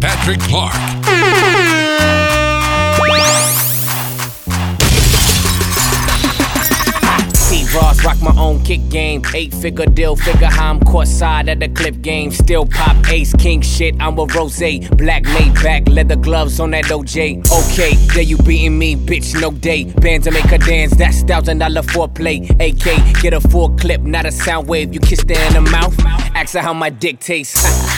Patrick Clark. Ross, rock my own kick game. Eight figure deal, figure how I'm caught side at the clip game. Still pop ace, king shit, I'm a rose. Black made back, leather gloves on that OJ. Okay, there you beating me, bitch, no day. Bands to make her dance, that's thousand dollar foreplay. AK, get a full clip, not a sound wave. You kiss her in the mouth, ask her how my dick tastes.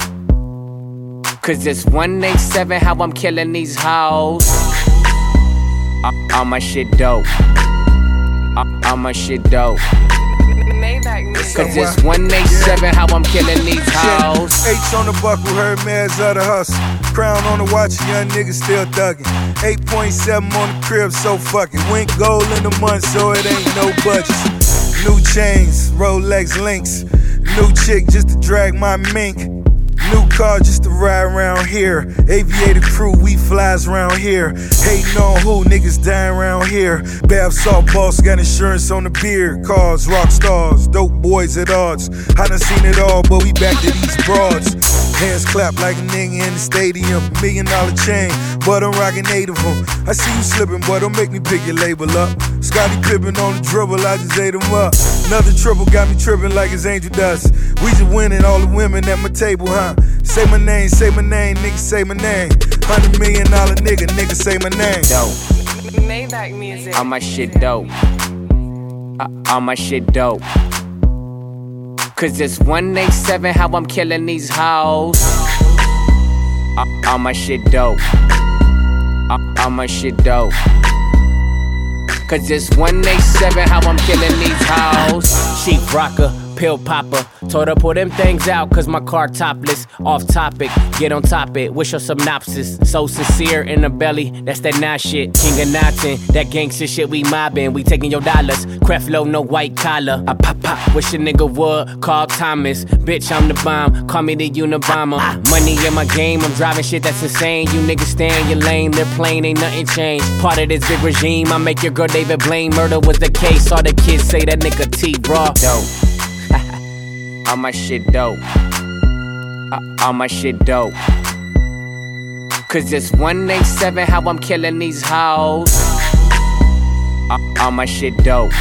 Cause it's 187 how I'm killing these hoes. All my shit dope. All my shit dope. Cause it's 187 how I'm killing these hoes. H on the buckle, heard man's of the hustle. Crown on the watch, young niggas still thuggin'. 8.7 on the crib, so fuck it. Went gold in the month, so it ain't no budget. New chains, Rolex links. New chick just to drag my mink. New car just to ride around here. Aviator crew, we flies around here. Hating on who, niggas dying around here. Bath salt boss got insurance on the beer. Cars, rock stars, dope boys at odds. I done seen it all, but we back to these broads. Hands clap like a nigga in the stadium. Million dollar chain, but I'm rocking eight of them. I see you slipping, boy, don't make me pick your label up. Scottie Pippen on the dribble, I just ate him up. Another triple got me tripping like it's angel dust. We just winning all the women at my table, huh? Say my name, say my name, nigga, say my name. Hundred million dollar nigga, nigga, say my name. Dope. Maybach music. All my shit dope. Uh, all my shit dope. Cause it's 187 how I'm killing these hoes. All my shit dope. All my shit dope. Cause it's 187 how I'm killing these hoes. Cheap rocker, pill popper. Told her pull them things out cause my car topless. Off topic, get on top it. Wish her synopsis. So sincere in the belly, that's that nah shit. King of Nothing, that gangster shit we mobbing. We taking your dollars. Creflo, no white collar. I pop pop, wish a nigga would. Call Thomas. Bitch, I'm the bomb. Call me the Unabomber. Money in my game, I'm driving shit that's insane. You niggas stay in your lane, they're ain't nothing changed. Part of this big regime, I make your girl David Blaine. Murder was the case. All the kids say that nigga T raw. Dope. All my shit dope. Uh, all my shit dope. Cause it's 187 how I'm killing these hoes. Uh, all my shit dope.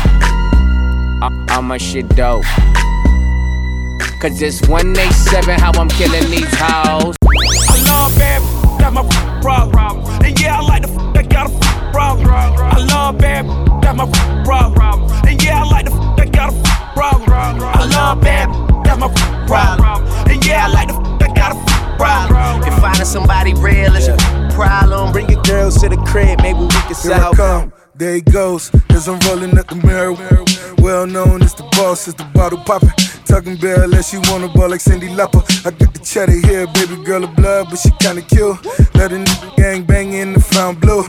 Uh, all my shit dope. Cause it's 187 how I'm killing these hoes. I love bad, that's my problem. And yeah, I like the f- that got a f- problem. I love bad, that's my problem. And yeah, I like the f- that got a f- problem. I love bad, that's my problem. And yeah, I like the f- that got a f- problem. If finding somebody real is your problem, bring your girls to the crib, maybe we can solve. Here I it. come, there he goes, as I'm rolling up the mirror. Well known as the boss, as the bottle popping. Talking bare unless you wanna ball like Cyndi Lauper. I got the cheddar here, baby girl of blood, but she kinda cute. Let a gang bang in the found blue.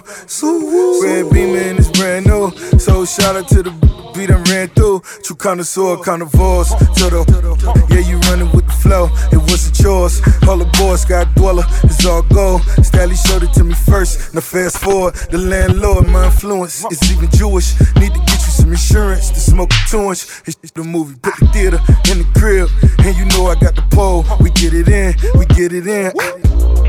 Red beamer and it's brand new. So shout out to the beat I ran through. True connoisseur, carnivores. To the, yeah, you running with the flow. It wasn't yours. All the boys got dweller, it's all gold. Stally showed it to me first. Now fast forward, the landlord, my influence is even Jewish. Need to get you some insurance to smoke a two inch. It's the movie, put the theater in the crib. And you know I got the pole. We get it in, we get it in.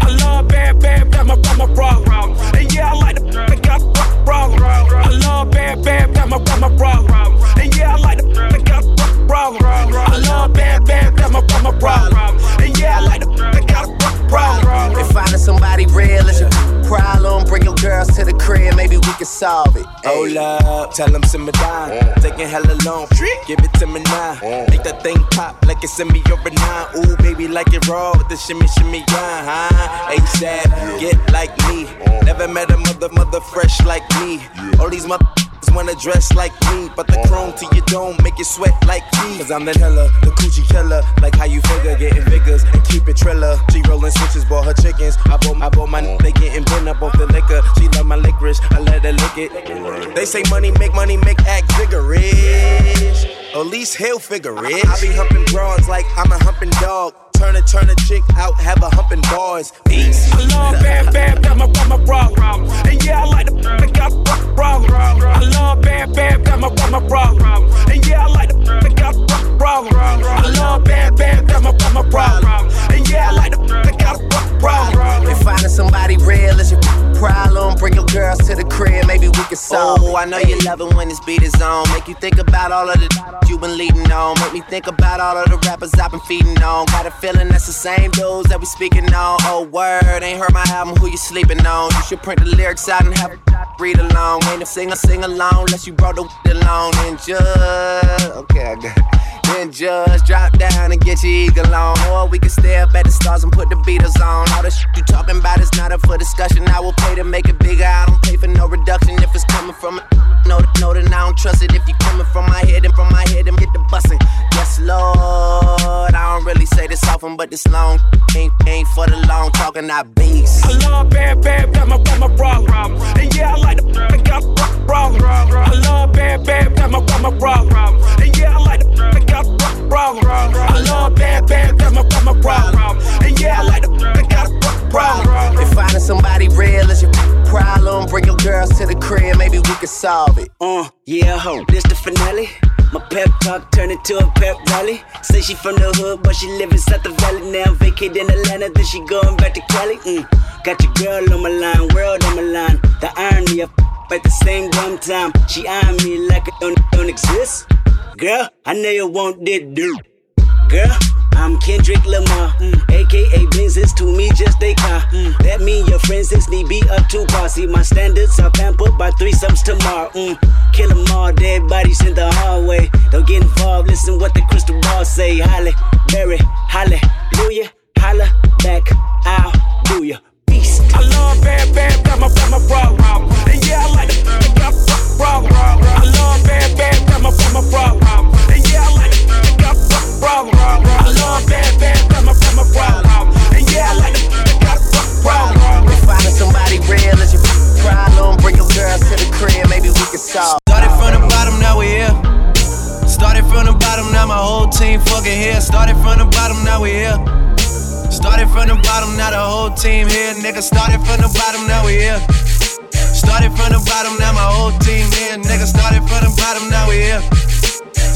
I love bad, bad, that's my, that's my problem. And yeah, I like the that got f- problem. I love bad, bad, that's my, my problem. And yeah, I like the that got f- problem. I love bad, bad, that's my, my problem. And yeah, I like the that got f- problem. If finding somebody real is your problem, bring your girls to the crib, maybe we can solve it. Hold up, tell them simmer down. Taking hella long, give it to me now. Make that thing pop like it's in me over nine. Ooh, baby, like it raw with the shimmy, shimmy, yeah, huh? ASAP, get like me. Never met a mother, mother fresh like me. All these mother wanna dress like me, but the chrome to your dome make you sweat like me. Cause I'm the killer, the coochie killer. Like how you figure, getting figures and keep it triller. She rolling switches, bought her chickens. I bought, I bought my, they getting bent up off the liquor. She love my licorice, I let her lick it. They say money make money make act vigorous. At least he'll figure it. I be humping broads like I'm a humping dog. Turn a turn a chick out, have a humping bars. Peace. I love bad, bad, bad, my, bad, my problem. And yeah, I like the that got problem. I love bad, bad, bad, my, bad, my problem. And yeah, I like the that got problem. I love bad, bad, bad, my, bad, my problem. And yeah, I like the that got problem. If finding somebody real is your problem, bring your girls to the crib, maybe we can solve. Oh, I know you love it when this beat is on. Make you think about all of the you been leading on. Make me think about all of the rappers I've been feeding on. Got a feeling that's the same dudes that we speaking on. Oh, word, ain't heard my album, who you sleeping on? You should print the lyrics out and have read along. Ain't a singer sing along unless you brought the along and just. Okay, I got it. Then just drop down and get your eagle on. Or we can stay up at the stars and put the Beatles on. All the shit you talking about is not up for discussion. I will pay to make it bigger. I don't pay for no reduction if it's coming from it. No, know that I don't trust it if you coming from my head and from my head and get the bussin'. Yes, Lord. I don't really say this but this long ain't, ain't for the long talking. I beast. I love bad, bad, bad, my, bad, my problem. And yeah, I like the that got problem. I love bad, bad, bad, my, bad, my problem. And yeah, I like the that got problem. I love bad, bad, bad, my, bad, my problem. And yeah, I like the that got problem. If finding somebody real is your problem, bring your girls to the crib, maybe we can solve it. Uh, yeah, ho, this the finale. My pep talk turned into a pep rally. Say she from the hood, but she live inside the valley now. Vacate in Atlanta, then she going back to Cali. Mm. Got your girl on my line, world on my line. The irony of at the same dumb time. She eyeing me like it don't, don't exist. Girl, I know you want that dude. Girl, I'm Kendrick Lamar, mm. aka Benzes to me just they car. Mm. That mean your friends is need be up to par. See my standards are pampered by threesomes tomorrow. Mm. Kill them all, dead bodies in the hallway. Don't get involved, listen what the crystal ball say. Halle, Berry, hallelujah, holla back, I'll do ya. Beast. I love bad, bad, bad, my, bad, my problem. And yeah, I like that got problem. I love bad, bad, bad, my, bad, my problem. And yeah, I like got problem. I love bad, bad, bad, my, bad, my problem. And yeah, I like the that got problem. If finding somebody real is your problem, bring your girls to the crib, maybe we can solve. Started from the bottom, now we here. Started from the bottom, now my whole team fucking here. Started from the bottom, now we here. Started from the bottom, now the whole team here. Nigga, started from the bottom, now we here. Started from the bottom, now my whole team here. Nigga, started from the bottom, now we here.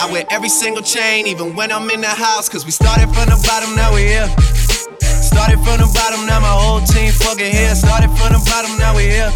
I wear every single chain, even when I'm in the house. Cause we started from the bottom, now we here. Started from the bottom, now my whole team fucking here. Started from the bottom, now we here.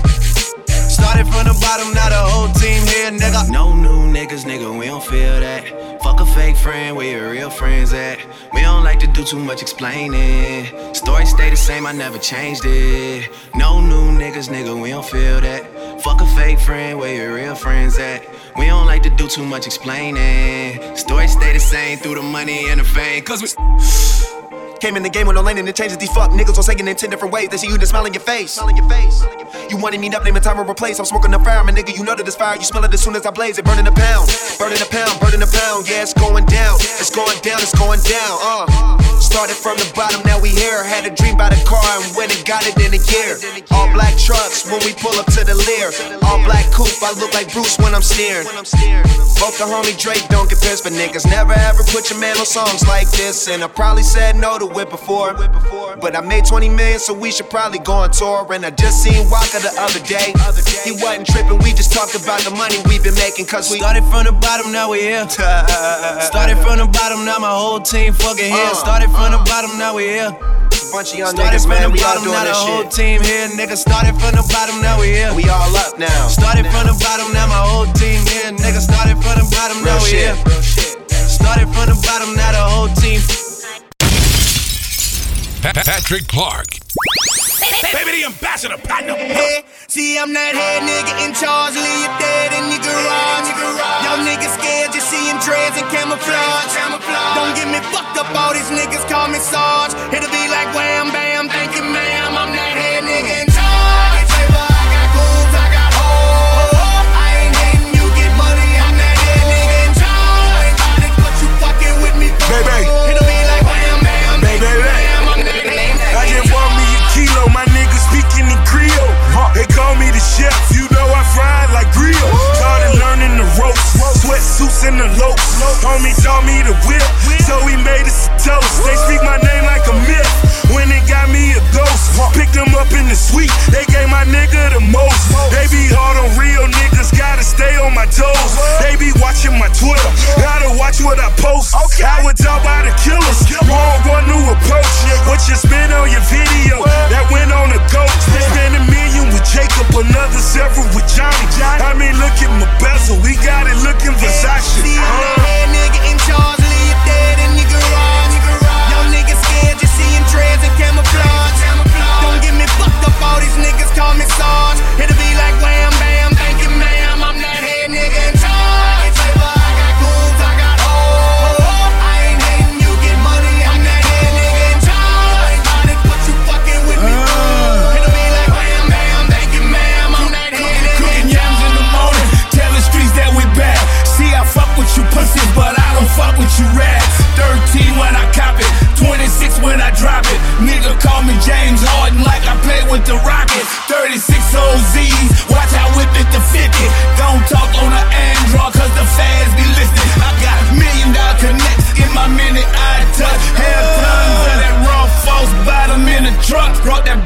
Started from the bottom, now the whole team here, nigga. No new niggas, nigga, we don't feel that. Fuck a fake friend, where your real friends at? We don't like to do too much explaining. Story stay the same, I never changed it. No new niggas, nigga, we don't feel that. Fuck a fake friend, where your real friends at? We don't like to do too much explaining. Story stay the same through the money and the fame. Cause we. Came in the game with no lane and it changes these fuck niggas on saying in 10 different ways. They see you just smile in your face. Smile in your face. You wanted me up, name a time or replace. I'm smoking the fire, my nigga. You know that it's fire. You smell it as soon as I blaze it. Burning a pound, burning a pound, burning a pound. Yeah, it's going down. It's going down, it's going down. Uh. Started from the bottom, now we here. Had a dream about a car and went and got it in a year. All black trucks when we pull up to the Lear. All black coupe, I look like Bruce when I'm steering. Both the homie Drake don't get pissed for niggas. Never ever put your man on songs like this. And I probably said no to it before. But I made 20 million, so we should probably go on tour. And I just seen Waka the other day. He wasn't tripping, we just talked about the money we've been making. Cause we started from the bottom, now we here. Started from the bottom, now my whole team fucking here. Uh, started from the uh. bottom, now we here. Bunch of young Started niggas, from man, the we all bottom, doing now the whole shit. team here, nigga. Started from the bottom, now we here. We all up now. Started from the bottom, now my whole team here, nigga. Started from the bottom, now Real we shit, here. real shit. Started from the bottom, now the whole team. Pa- Patrick Clark. Baby, the ambassador, partner. Hey, see, I'm that head nigga in charge. Leave you dead in your garage. Y'all niggas scared, just seeing dreads and camouflage. Don't get me fucked up, all these niggas call me Sarge. It'll be like wham bam, thank you, ma'am. Chef, you know I fry like grill. Started learning the ropes, sweatsuits and the lopes. Homie taught me to whip, so he made us a toast. They speak my name like a myth. When it got me a ghost, picked them up in the suite. They gave my nigga the most. They be hard on real niggas, gotta stay on my toes. They be watching my Twitter, gotta watch what I post. I would talk by the killers, wrong one new approach. What you spend on your video that went on a goat. Spend a million with Jacob, another several with Johnny. I mean, look at my bezel, we got it looking Versace. See, I'm that head nigga in charge, leave dead in your garage. Y'all niggas scared, just seeing dreads and camouflage. Don't get me fucked up, all these niggas call me Sarge. It'll be like wham fuck with you rats. 13 when I cop it, 26 when I drop it. Nigga call me James Harden like I play with the Rockets. 36 OZs, watch I whip it to 50. Don't talk on the Android, cause the fans be listening. I got million dollar connects in my minute I touch. Half tons of that raw false bottom in the truck. Brought that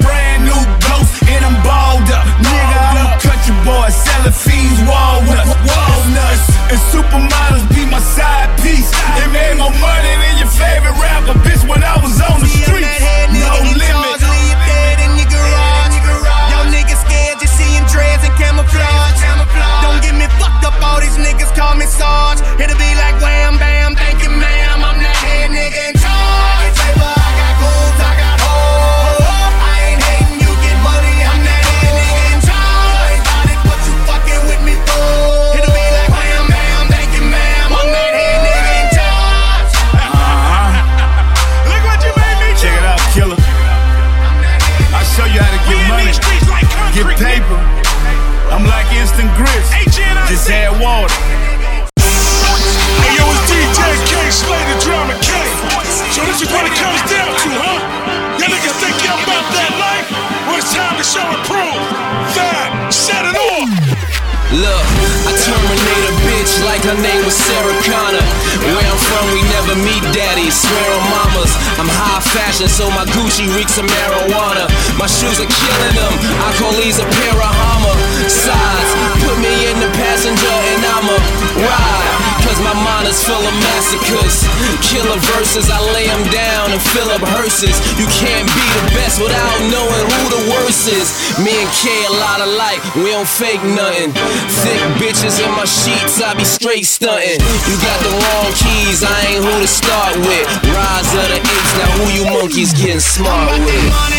High fashion, so my Gucci reeks of marijuana. My shoes are killing them. I call these a pair of homicides. Put me in the passenger and I'ma ride. Cause my mind is full of massacres. Killer verses, I lay them down and fill up hearses. You can't be the best without knowing who the worst is. Me and K a lot alike, we don't fake nothing. Thick bitches in my sheets, I be straight stunting. You got the wrong keys, I ain't who to start with. Rise of the apes, now who you monkeys getting smart I'm about that money,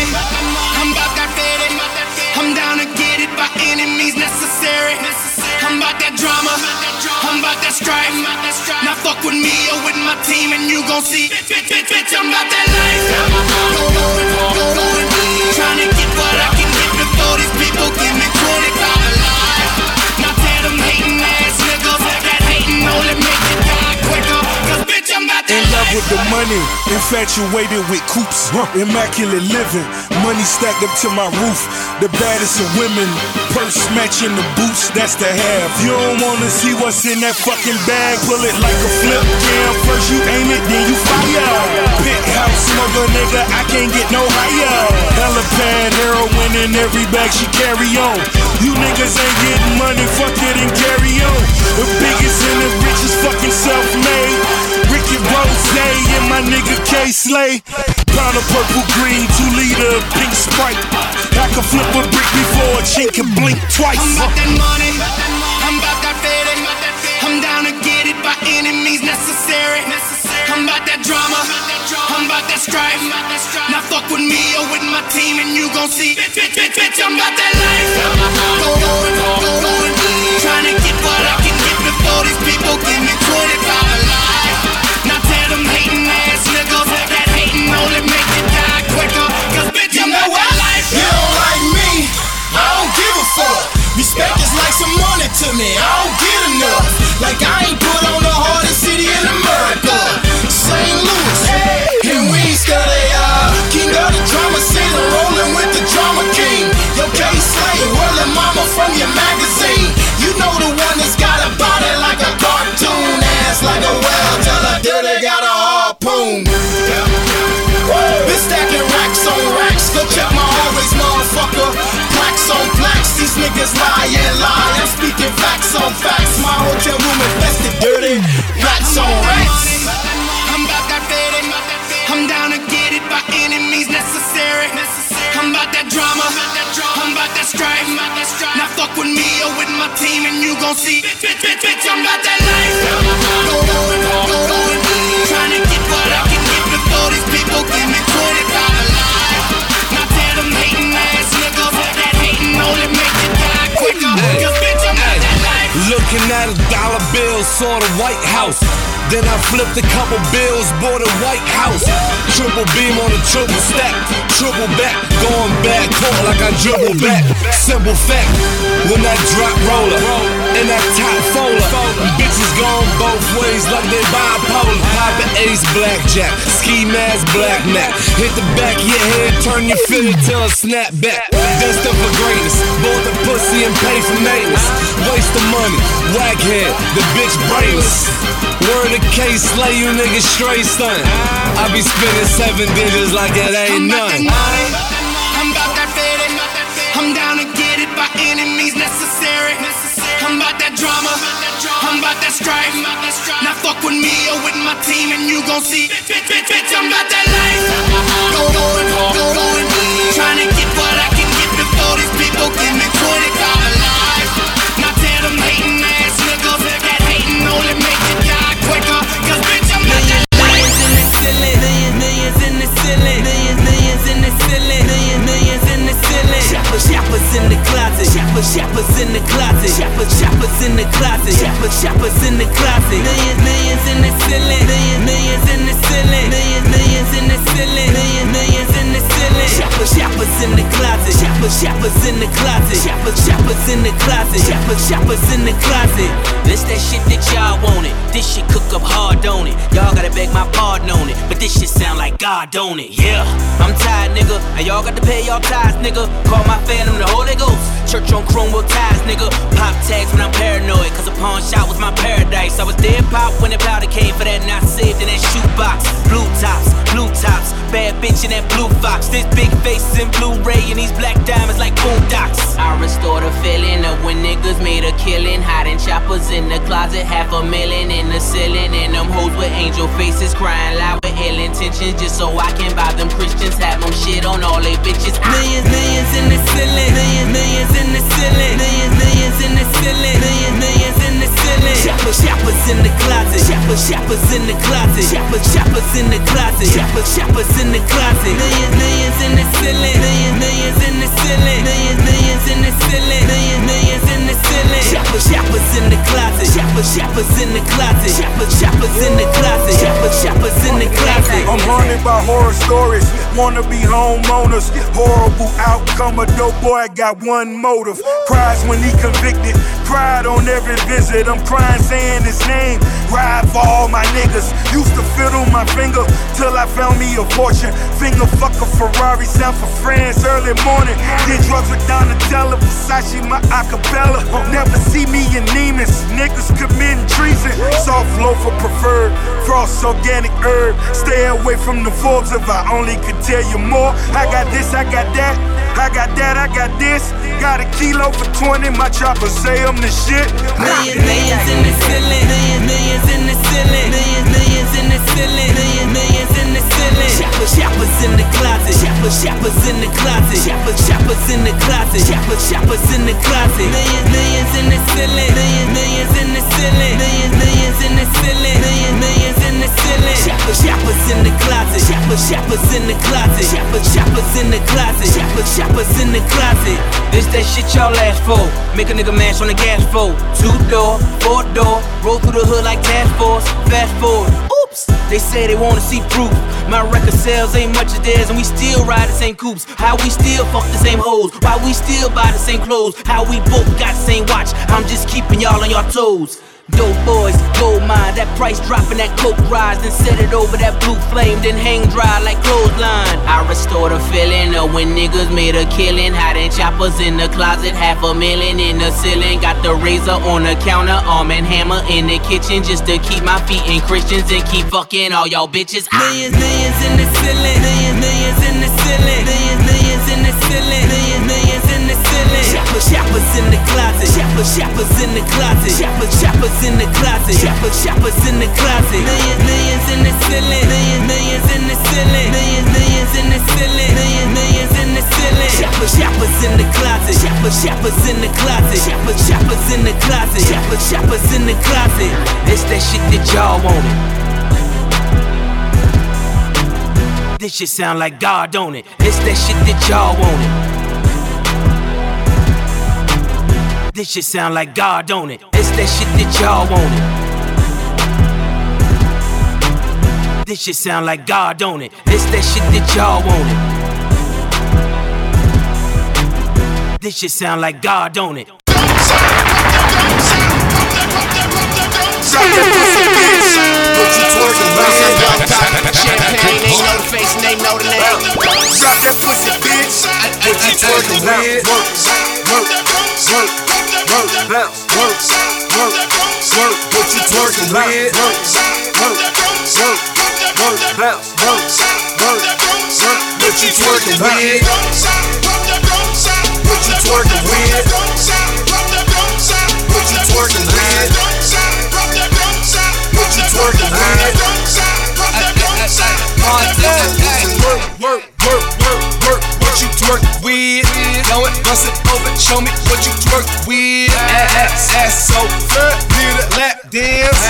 I'm about that faded. I'm down to get it by any means necessary. I'm about that drama, I'm about that strife. Now fuck with me or with my team and you gon' see. Bitch, bitch, bitch, I'm about that life. Trying to get what I can get before these people give me love with the money, infatuated with coops, immaculate living, money stacked up to my roof. The baddest of women, purse matching the boots, that's the half. You don't wanna see what's in that fucking bag, pull it like a flip cam. First you aim it, then you fire. Penthouse smoker nigga, I can't get no higher. Helipad heroin in every bag she carry on. You niggas ain't getting money, fuck it and carry on. The biggest and the richest fucking self-made. Ricky Rose and my nigga Kay Slay. Pound of purple green, two liter pink sprite. I can flip a brick before a chink can blink twice. I'm about that money, I'm about that faded. I'm down to get it by any means necessary. I'm about that drama, I'm about that strife. Now fuck with me or with my team and you gon' see. Bitch, bitch, bitch, bitch, I'm about that life. Go, go, go, go, Trying to get what I can get before these people give me fuck. Respect is like some money to me, I don't get enough. Like I ain't put on the hardest city in America, St. Louis. And we ain't scared of y'all. King of the drama city, rolling with the drama king. Yo, Kay Slay, rolling mama from your magazine. You know the one that's got a body like a cartoon, ass like a whale, tell her dirty got a harpoon. These niggas lie and lie. I'm speaking facts on facts. My hotel room infested, dirty rats on rats. I'm about that faded. I'm down to get it by any means necessary. I'm about that drama. I'm about that strife. Now fuck with me or with my team and you gon' see. Bitch, bitch, bitch, I'm about that life. Trying to quicker. Cause bitch, I'm that. Looking at a dollar bill, saw the White House. Then I flipped a couple bills, bought a White House. Triple beam on a triple stack, triple back, going back, court like I dribble back. Simple fact, when that drop roller and that top folder, bitches going both ways like they bipolar. Poppin' ace blackjack, ski mask black Mac. Hit the back of your head, turn your fitted till a snap back. Destined for greatness, bought the pussy and pay for maintenance. Waste the money, whack head, the bitch brainless. Word of case, slay you niggas straight stun. I be spending seven digits like it ain't none. Strife. Now fuck with me or with my team and you gon' see. Bitch, bitch, bitch, I'm about that life. Go, go, Trying to get what I can get before these people give me 25 alive. Now tell them hating ass niggas that hating only make you die quicker. Cause bitch, I'm that Millions in the ceiling, millions, in the ceiling, millions, millions in the ceiling, millions, millions in the ceiling. In the closet, shoppers, shoppers in the closet, shoppers, shoppers in the closet, shoppers, shoppers in the closet. Millions, millions in the ceiling, millions, millions in the ceiling, millions, millions in the ceiling, millions, millions in the ceiling. Shoppers, shoppers in the closet, shoppers, shoppers in the closet, shoppers, shoppers in the closet, shoppers, shoppers in the closet. This that shit that y'all wanted. This shit cook up hard, don't it? Y'all gotta beg my pardon on it. But this shit sound like God, don't it? Yeah. I'm tired, nigga. And y'all got to pay y'all tithes, nigga. Call my phantom the Holy Ghost. Church on Chromebook ties, nigga. Pop tags when I'm paranoid. Cause a pawn shop was my paradise. I was dead pop when the powder came for that not saved in that shoebox. Blue tops, blue tops. Bad bitch in that blue fox. This big faces in Blu-ray and these black diamonds like boondocks. I restore the feeling of when niggas made a killing. Hiding choppers in the closet, half a million in the ceiling. And them hoes with angel faces crying loud with ill intentions. Just so I can buy them Christians. Have them shit on all they bitches. Millions, millions in the ceiling. Millions, millions in the ceiling. Millions, millions in the ceiling. Millions, millions in the ceiling. Shoppers, shoppers in the closet. Shoppers, shoppers in the closet. Shoppers, shoppers in the closet. Shoppers, shoppers in the closet. Millions, millions in the ceiling. Millions, millions in the ceiling. Millions, millions in the ceiling. Millions, millions in the ceiling. Shoppers, shoppers in the closet. Shoppers, shoppers in the closet. Shoppers, shoppers in the closet. Shoppers, shoppers in the closet. I'm haunted by horror stories. Wanna be homeowners. Horrible outcome. A dope boy got one motive. Cries when he convicted. Cried on every visit. I'm crying saying his name. Ride for all my niggas. Used to fiddle my finger till I found me a fortune. Finger fuck a Ferrari, sound for friends early morning. Did drugs with Donatella, Versace, my acapella. Never see me in Niggas committing treason. Soft loaf for preferred. Frost organic herb. Stay away from the Forbes if I only could tell you more. I got this, I got that. I got that, I got this. Got a kilo for 20, my chopper say I'm the shit. Millions, millions in the ceiling. Millions, millions in the ceiling. Millions, millions in the ceiling. Millions, millions in the ceiling. Shoppers, shoppers in the closet. Shoppers, shoppers in the closet. Shoppers, shoppers in the closet. Shoppers, shoppers in the closet. Millions, millions in the ceiling. Millions, millions in the ceiling. Millions, millions in the ceiling. Millions, millions in the ceiling. Shoppers, shoppers in the closet. Shoppers, shoppers in the closet. Shoppers, shoppers in the closet. Shoppers, shoppers in the closet. This that shit y'all ask for. Make a nigga mash on the gas floor. Two door, four door, roll through the hood like task force. Fast forward. They say they wanna see proof. My record sales ain't much as theirs, and we still ride the same coupes. How we still fuck the same hoes? Why we still buy the same clothes? How we both got the same watch? I'm just keeping y'all on your toes. Dope boys, gold mine, that price dropping, that coke rise, then set it over that blue flame, then hang dry like clothesline. I restore the feeling of when niggas made a killing, hiding choppers in the closet, half a million in the ceiling. Got the razor on the counter, arm and hammer in the kitchen, just to keep my feet in Christians and keep fucking all y'all bitches. Millions, millions in the ceiling. Millions, millions in the ceiling. Millions, millions in the ceiling. Millions, ceiling. Shoppers, shoppers in the closet. Shoppers, shoppers in the closet. Shoppers, shoppers in the closet. Shoppers, shoppers in the closet. Millions, millions in the ceiling. Millions, millions in the ceiling. Millions, millions in the ceiling. Millions, millions in the ceiling. Shoppers, shoppers in the closet. Shoppers, shoppers in the closet. Shoppers, shoppers in the closet. Shoppers, shoppers in the closet. This that shit that y'all wanted. This shit sound like God, don't it? This that shit that y'all wanted. This shit sound like God, don't it? It's that shit that y'all wanted. This shit sound like God, don't it? It's that shit that y'all wanted. This shit sound like God, don't it? Champagne, know the face and they know the name. Drop that pussy, bitch. What you twerking with? Work, work, work, bounce, work, work, work. What you twerking with? Work, work, work, work, bounce, work, work, work. What you twerking with? What you twerking with? What you twerking with? What you twerking with? Work, work, work, work, work. What you twerk with? Know it, bust it open. Show me what you twerk with. Ass, ass so good. Need a lap dance.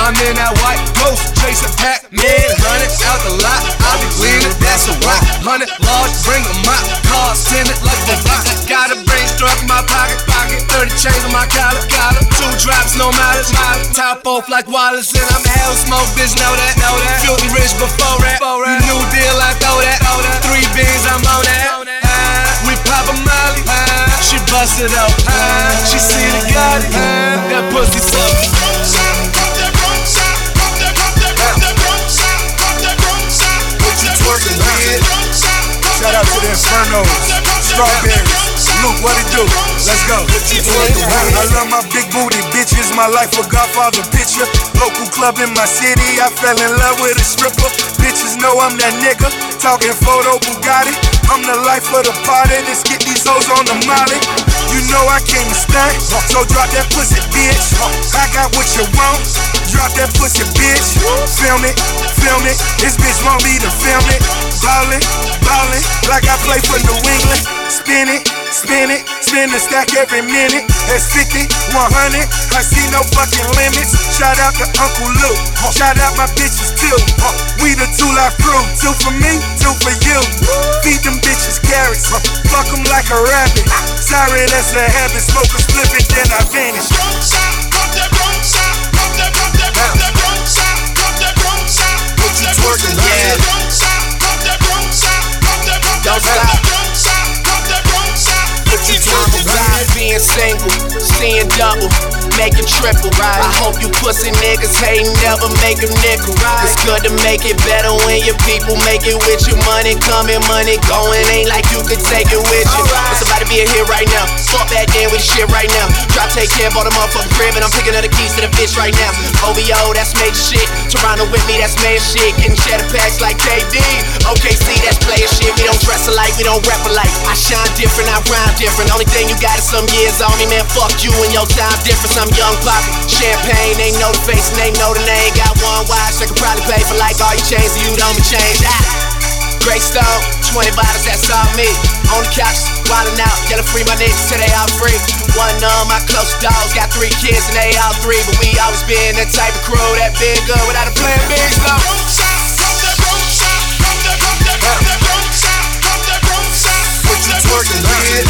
I'm in that white ghost chasing Pac-Man. Running out the lot. I be leaning, that's a rock. Hundred large, bring a mop. Cars it like the rock. Got a brain struck in my pocket, pocket. 30 chains on my collar, collar. Two drops, no mileage, mileage. Top off like Wallace, and I'm hell smoke, bitch, know that, know that. Filthy rich before. You new deal, I throw that. Three beans, I'm on that. We pop a molly. She bust it up. Ah, She see the God. That pussy suck. What you twerking with? Shout out to the Infernos, Strawberries, Luke, what it do? Let's go. What you twerking with? I love my big booty bitches, my life a Godfather picture. Local club in my city, I fell in love with a stripper. Bitches know I'm that nigga, talking photo Bugatti. I'm the life of the party, let's get these hoes on the molly. You know I came to stunt, so drop that pussy, bitch. I got what you want, drop that pussy, bitch. Film it, film it, this bitch want me to film it. Ballin', ballin', like I play for New England. Spin it, spin it, spin the stack every minute. That's 50, 100, I see no fucking limits. Shout out to Uncle Luke, shout out my bitches too. We the two life crew, two for me, two for you. Feed them bitches carrots, fuck them like a rabbit. Sorry, that's a habit, smoke a split it, then I vanish. What you twerking with? nigga. Don't stop. What you talking about? Being single, seeing double making triple. Right. I hope you pussy niggas hate never make a nickel. Right. It's good to make it better when your people make it with you. Money coming, money going. Ain't like you could take it with you. Right. It's to be a hit right now. Fuck back then with the shit right now. Drop, take care, bought a motherfucking crib, and I'm picking up the keys to the bitch right now. OVO, that's major shit. Toronto with me, that's major shit. Getting cheddar packs like KD. OKC, that's player shit. We don't dress alike, we don't rap alike. I shine different, I rhyme different. Only thing you got is some years on me, man. Fuck you and your time difference. I'm young poppy. Champagne, they know the face and they know the name. Got one watch, they could probably pay for like all your chains, so you don't be changed. Ah. Great stone, 20 bottles, that's all me. On the couch, wildin' out, yelling free my niggas till they all free. One of my close dogs got three kids and they all three, but we always been that type of crew that been good without a plan B. So. What you twerking, kid?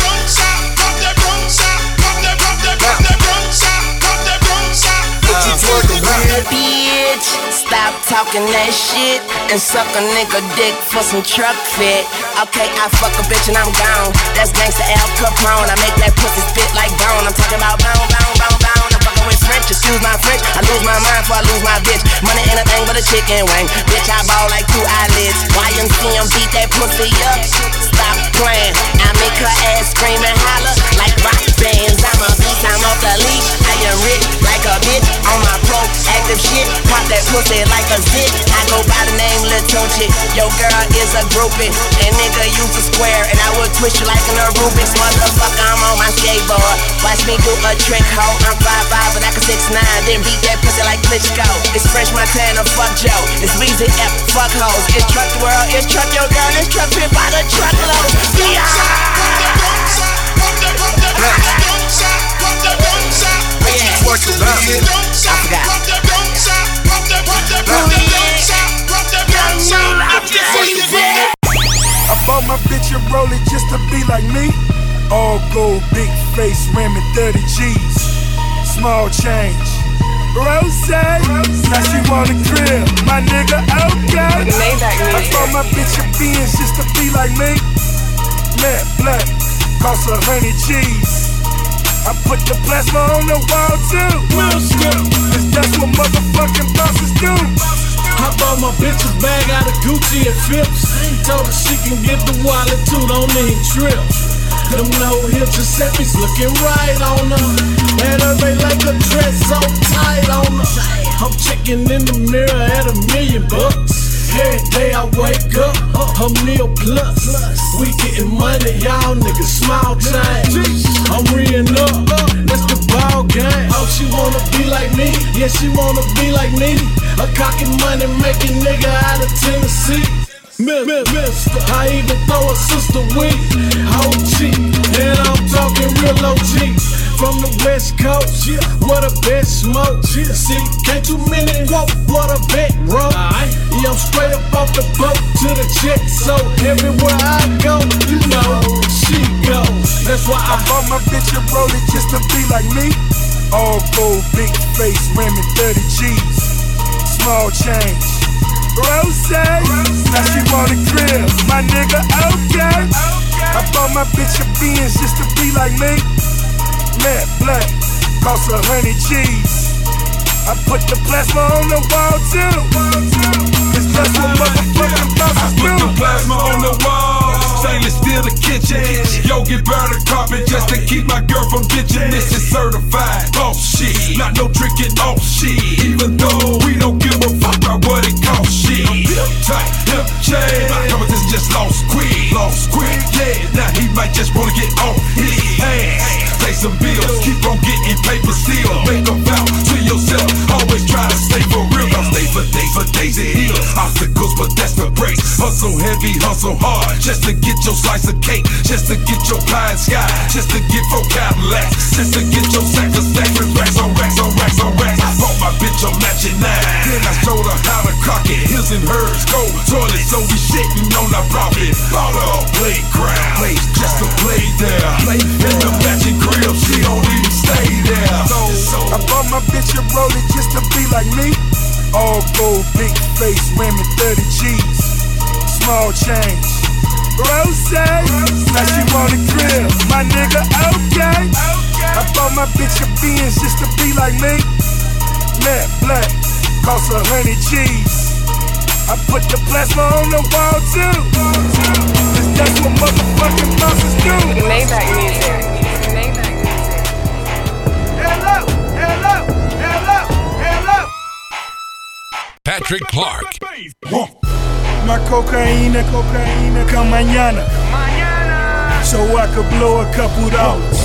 Bitch, stop talking that shit and suck a nigga dick for some truck fit. Okay, I fuck a bitch and I'm gone. That's gangsta Al Capone. I make that pussy spit like bone. I'm talking about bone, bone, bone, bone. I'm fucking with French, excuse my French. I lose my mind before I lose my bitch. Money ain't a thing but a chicken wing. Bitch, I ball like two eyelids. YMCM beat that pussy up. Stop playing. I make her ass scream and holler like rock bands. I'm a beast, I'm off the leash. Am rich like a bitch on my pro active shit. Pop that pussy like a zit. I go by the name Lil Tunechi. Yo, girl is a groupie. And nigga use a square. And I will twist you like an Rubik's. Motherfucker, I'm on my skateboard. Watch me do a trick, ho. I'm 5'5, but I can 6'9. Then beat that pussy like Klitschko. It's French Montana, fuck Joe. It's Weezy F, fuck hoes. It's Truck the World, it's Truck Your Girl. It's Truck Pimp by the truckload. Yeah! What you twerking. I forgot. I bought my bitch a roller just to be like me. All gold, big face, ramming 30 G's. Small change. Rose, now she want a crib, my nigga, okay. I bought my bitch a Benz just to be like me. Matte black, cost a hundred G's. I put the plasma on the wall too. Cause that's what motherfucking bosses do. I bought my bitch a bag out of Gucci and Phipps. Told her she can get the wallet too, don't need trips. Them no hip Giuseppe's looking right on her. And her they like a dress so tight on her. I'm checking in the mirror at a million bucks. Every day I wake up, a meal plus. We getting money, y'all niggas small change. I'm reading up, that's the ball game. Oh, she wanna be like me, yeah, she wanna be like me. A cocky money making nigga out of Tennessee. Mister, I even throw a sister weak. OG, and I'm talking real OG. From the west coast, yeah, what a best smoke. Yeah. See, can't too many quote what a bet roll. Yeah, I'm straight up off the boat to the jet, so everywhere I go, you know, she go. That's why I, bought my bitch a roller just to be like me. All gold, big face, ramming 30 G's. Small change. Rose, now she want a crib, my nigga, okay. I bought my bitch a Benz just to be like me. Matte black, cost a hundred G's. I put the plasma on the wall too. Cause that's what motherfucking bosses do. Put the plasma on the wall. Stainless steel the kitchen. Yo, get better carpet just to keep my girl from ditching. This is certified boss shit. Not no tricking off shit. Even though we don't give a fuck about what it costs shit. Hip tight, hip chain. My competition just lost quick. Lost quick, yeah. Now he might just wanna get off his ass. Pay some bills, keep on getting paper still. Make a vow to yourself. Always try to stay for real. Don't stay for days, for days it heal. Obstacles, but that's the break. Hustle heavy, hustle hard. Just to get your slice of cake. Just to get your pie and sky. Just to get four Cadillacs. Just to get your sack of stacks with racks on racks on racks on racks. I bought my bitch a matching nine. Then I showed her how to cock it. His and hers go toilet, so we shitting on our profit. Bought a playground. Place just to play there. Play in the matching crib, she don't even stay there. So, I bought my bitch a roller just to be like me. All gold, big face, ramming 30 G's. small change. Rose, now she want a crib. My nigga, okay. I bought my bitch a Benz just to be like me. Matte black, cost a hundred cheese. I put the plasma on the wall too. Cause that's what motherfucking bosses do. Maybach music. Patrick Clark. My cocaína, cocaína, come mañana. So I could blow a couple dollars.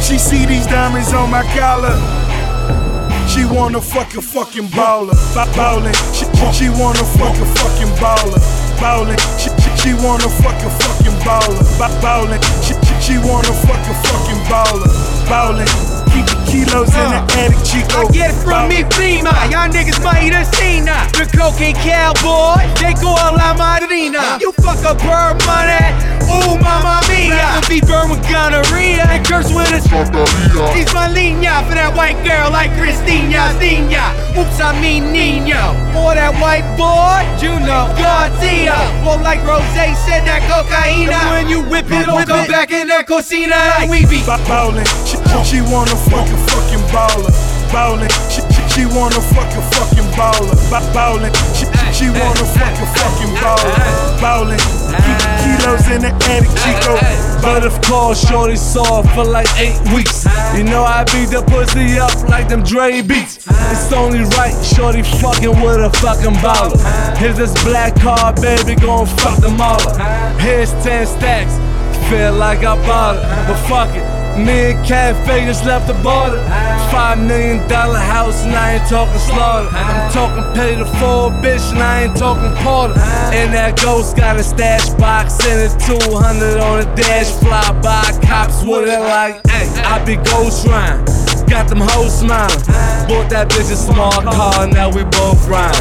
She see these diamonds on my collar. She wanna fuck a fucking baller, Ba- ballin'. She, she wanna fuck a fucking baller, ballin'. She, she, she wanna fuck a fucking baller, Ba- ballin'. She, she, she wanna fuck a fucking baller, ballin'. Kilos in the uh, attic, Chico. I get it from me prima, uh, y'all niggas might have seen her. The cocaine cowboy, they go a la madrina. Uh. You fuck up her money, ooh mama mia. Be burned with gonorrhea and curse with a He's my línea for that white girl like Christina, Niña. Oops, I mean Nino. For that white boy, Juno Garcia. Well, like Rose said, that cocaine. When you whip it, don't come back in that cocina. Like we be ballin'. She, she wanna fuck a fucking baller. Ballin'. She, she, she wanna fuck a fucking baller. Ba- ballin'. She, she, wanna fuck a fucking baller. Ballin'. Kilos in the attic, Chico. But of course, Shorty saw for like eight weeks. You know I beat the pussy up like them Dre beats. It's only right, Shorty fucking with a fucking baller. Here's this black car, baby, gon' fuck them all up. Here's 10 stacks, feel like I bought it, but fuck it. Me and Cafe just left the border. Five million dollar house and I ain't talking slaughter. I'm talking pay the full bitch and I ain't talking porter. And that ghost got a stash box and it's 200 on the dash. Fly by cops with it like, hey, I be ghost rhyme. Got them hoes smiling. Bought that bitch a small car, now we both rhyme.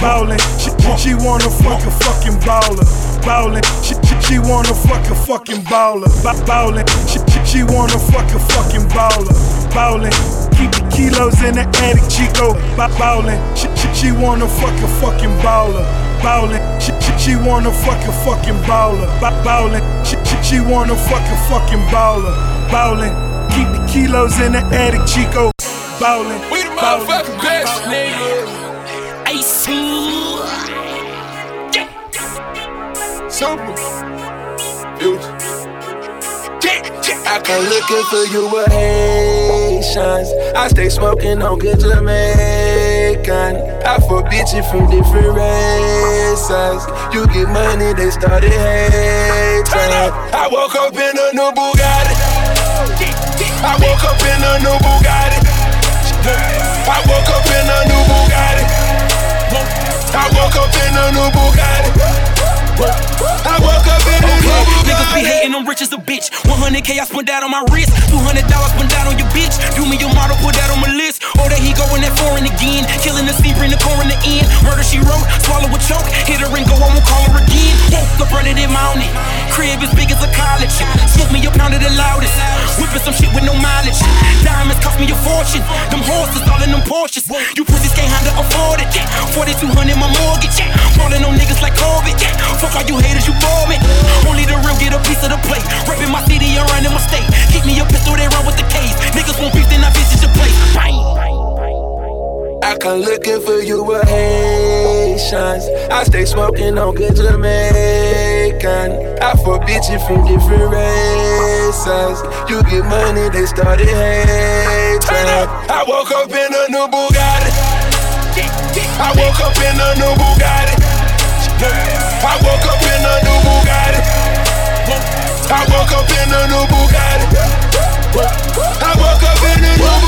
Ballin'. She, she wanna fuck a fucking baller. Ballin'. She, she, she wanna fuck a fucking baller. Ba- Ballin'. She, she, she wanna fuck a fucking baller. Ballin'. Keep the kilos in the attic, Chico. Ba- Ballin'. She, she, she wanna fuck a fucking baller. Ballin'. She, she, she wanna fuck a fucking baller. Ba- Ballin'. She, she, she wanna fuck a fucking baller. Ballin'. Keep the kilos in the attic, Chico. Ballin'. We the motherfucking best, nigga. Ace. Super. I come looking for you with Haitians. I stay smoking on good Jamaican. I fuck bitches from different races. You get money, they started hating. I woke up in a new Bugatti. I woke up in a new Bugatti. I woke up in a new Bugatti. I woke up in a new Bugatti. I woke up in a new Niggas be hating on rich as a bitch. 100k I spent that on my wrist. 200 dollars spent that on your bitch. Do me your model, put that on my list. Or that he going that foreign again. Killing the scene, bring the core in the end. Murder she wrote, swallow a choke. Hit her and go, I won't call her again. Woke up running in mountain. Crib as big as a college. Smoke me a pound of the loudest. Whipping some shit with no mileage. Diamonds cost me a fortune. Them horses all in them Porsches. You pussies can't handle afford it. 4200 my mortgage. Falling on niggas like Corbett. Fuck all you haters, you bore me. Only the real get a piece of the plate. Reppin' my city and running my state. Keep me a pistol, they run with the case. Niggas won't beef, then I visit your place. Bang. I come looking for you with Haitians. I stay smoking on good Jamaican. I fuck bitches from different races. You get money, they started hating. I woke up in a new Bugatti. I woke up in a new Bugatti. I woke up in a new Bugatti. I woke up in a new Bugatti. I woke up in a new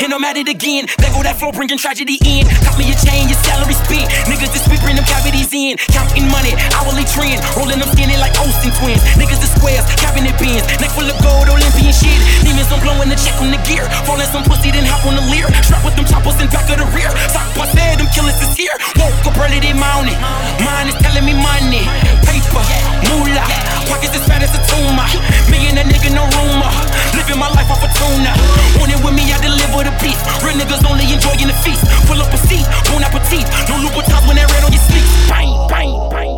And I'm at it again. There go that flow, bringing tragedy in. Cut me a chain, your salary spent. Niggas this week bring them cavities in. Counting money, hourly trend. Rolling them skinny like Olsen twins. Niggas the squares, cabinet bins. Neck full of gold, Olympian shit. Demons, I'm blowing the check on the gear. Falling some pussy, then hop on the leer. Strap with them choppers in back of the rear. Sock bust said, them killers is here. Woke up early, they mounted. Mine is telling me money. Paper, moolah. Pockets as fat as a tumor. Me and that nigga, no rumor. Living my life off a tuna. Want it with me, I deliver the peace. Real niggas only enjoying the feast. Pull up a seat, bon appetit. No when on your. Bang, bang, bang.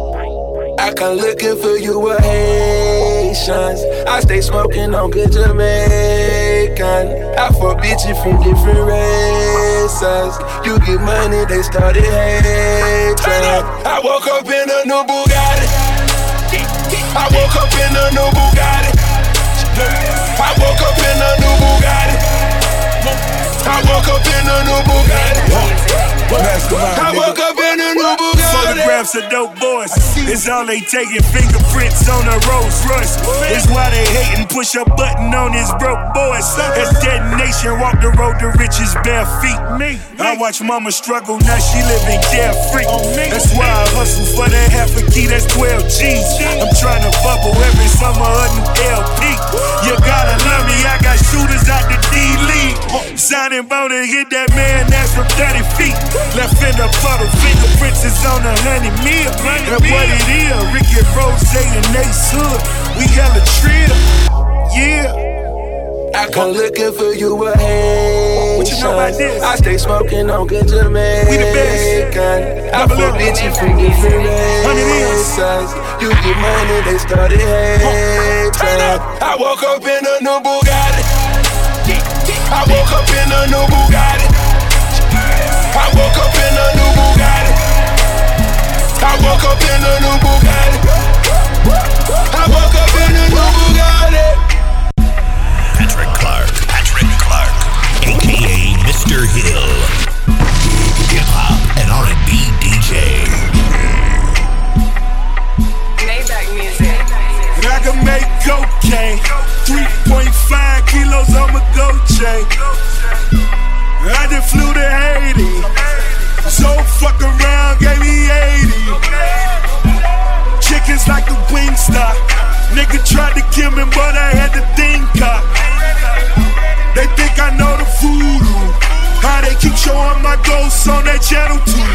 I come looking for you with Haitians. I stay smoking on good Jamaican. I fuck bitches from different races. You get money, they started hating. I woke up in a new Bugatti. I woke up in a new Bugatti. I woke up in a new Bugatti. I woke up in a new Bugatti. I woke up Photographs of dope boys. It's all they taking. Fingerprints on a Rolls Royce. It's why they hating. Push a button on his broke boys. As detonation, walk the road to riches bare feet. Me. I watch mama struggle. Now she living carefree. That's why I hustle for that half a key. That's 12 G's. I'm trying to bubble every summer a new LP. You gotta love me. I got shooters out the D League. Signing bone and hit that man that's from 30 feet. Left in the puddle, fingerprints is on a honey meal. And what it is, Ricky Rose and Ace Hood. We hella trill, yeah. I come looking for you a Haitian. What you know about this? I stay smoking on good Jamaican. We the best. I fuck bitches from different races. You get money, they started hating. I woke up in a new Bugatti. I woke up in a new Bugatti. I woke up in a new Bugatti. I woke up in a new Bugatti. I woke up in a new Bugatti. Patrick Clark. Patrick Clark. AKA Mr. Hill. Hip hop and R&B DJ. Maybach music. I can make cocaine. 3.5 kilos on my gold chain. I just flew to Haiti. So fuck around, gave me 80. Chickens like the Wingstop. Nigga tried to kill me, but I had the thing caught. They think I know the voodoo. How they keep showing my ghosts on that channel too.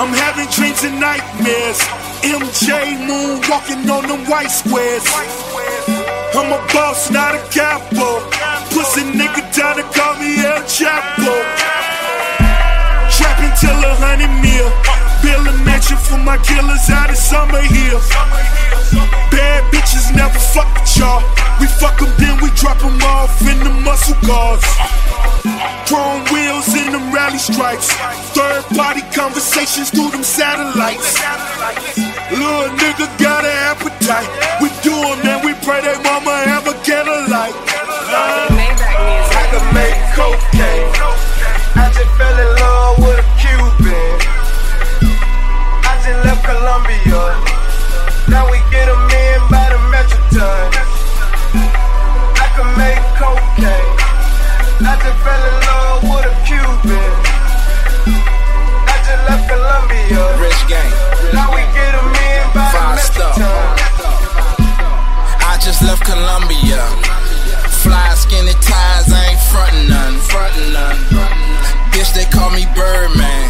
I'm having dreams and nightmares. MJ Moon walking on them white squares. I'm a boss, not a capo. Pussy nigga down to call me El Chapo. Till a hundred mil. Bill a mansion for my killers out of summer hill. Bad bitches never fuck with y'all. We fuck them, then we drop them off in the muscle cars. Chrome wheels in them rally stripes. Third party conversations through them satellites. Little nigga got an appetite. We do do 'em and we pray they mama have a candlelight. Uh, I can make cocaine. Call me Birdman.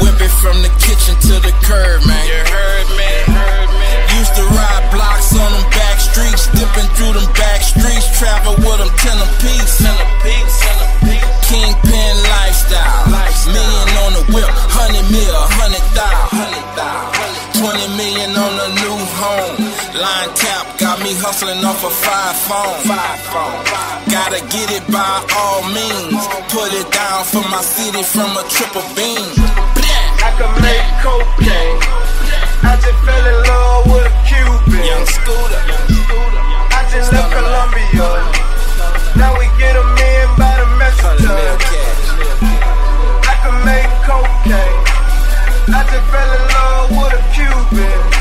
Whip it from the kitchen to the curb, man. You heard me? Used to ride blocks on them back streets, dipping through them back streets. Travel with them ten a piece. Kingpin lifestyle. Million on the whip, hundred mil, hundred thou. Twenty million on a new home. Line tap got me hustling off a five phone. Five phone. Gotta get it by all means. Put it down for my city from a triple beam. I can make cocaine. I just fell in love with a Cuban. Young Scooter. I just left Colombia. Now we get them in by the metric. I can make cocaine. I just fell in love with a Cuban.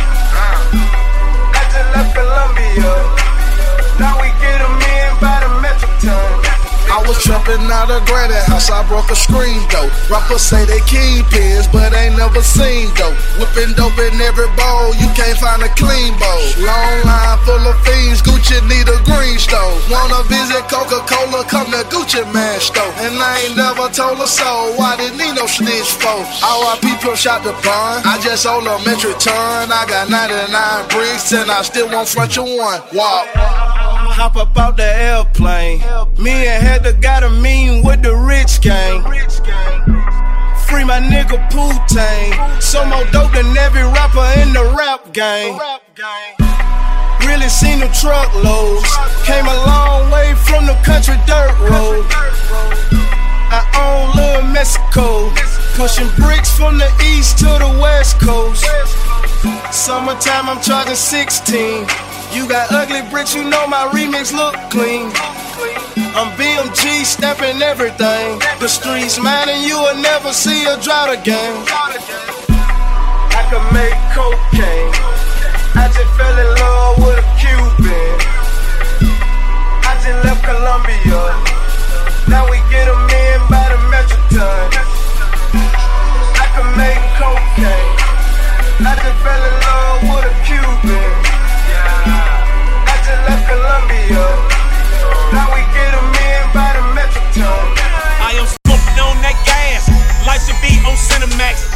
Was trapping out a granny house, I broke a screen though. Rappers say they kingpins, but ain't never seen dope. Whipping dope in every bowl, you can't find a clean bowl. Long line full of fiends, Gucci need a green stove. Wanna visit Coca Cola, come to Gucci Mane store. And I ain't never told a soul why didn't need no snitch for. RIP Pro shot the bun, I just sold a metric ton. I got 99 bricks and I still want front you one. Walk. Hop up out the airplane. Me and Heather got a mean with the rich gang. Free my nigga Pootain. So more dope than every rapper in the rap game. Really seen them truckloads. Came a long way from the country dirt road. I own Little Mexico. Pushing bricks from the east to the west coast. Summertime, I'm charging 16. You got ugly bricks, you know my remix look clean. I'm BMG stepping everything. The streets mine and you will never see a drought again. I can make cocaine. I just fell in love with a Cuban. I just left Colombia. Now we get them in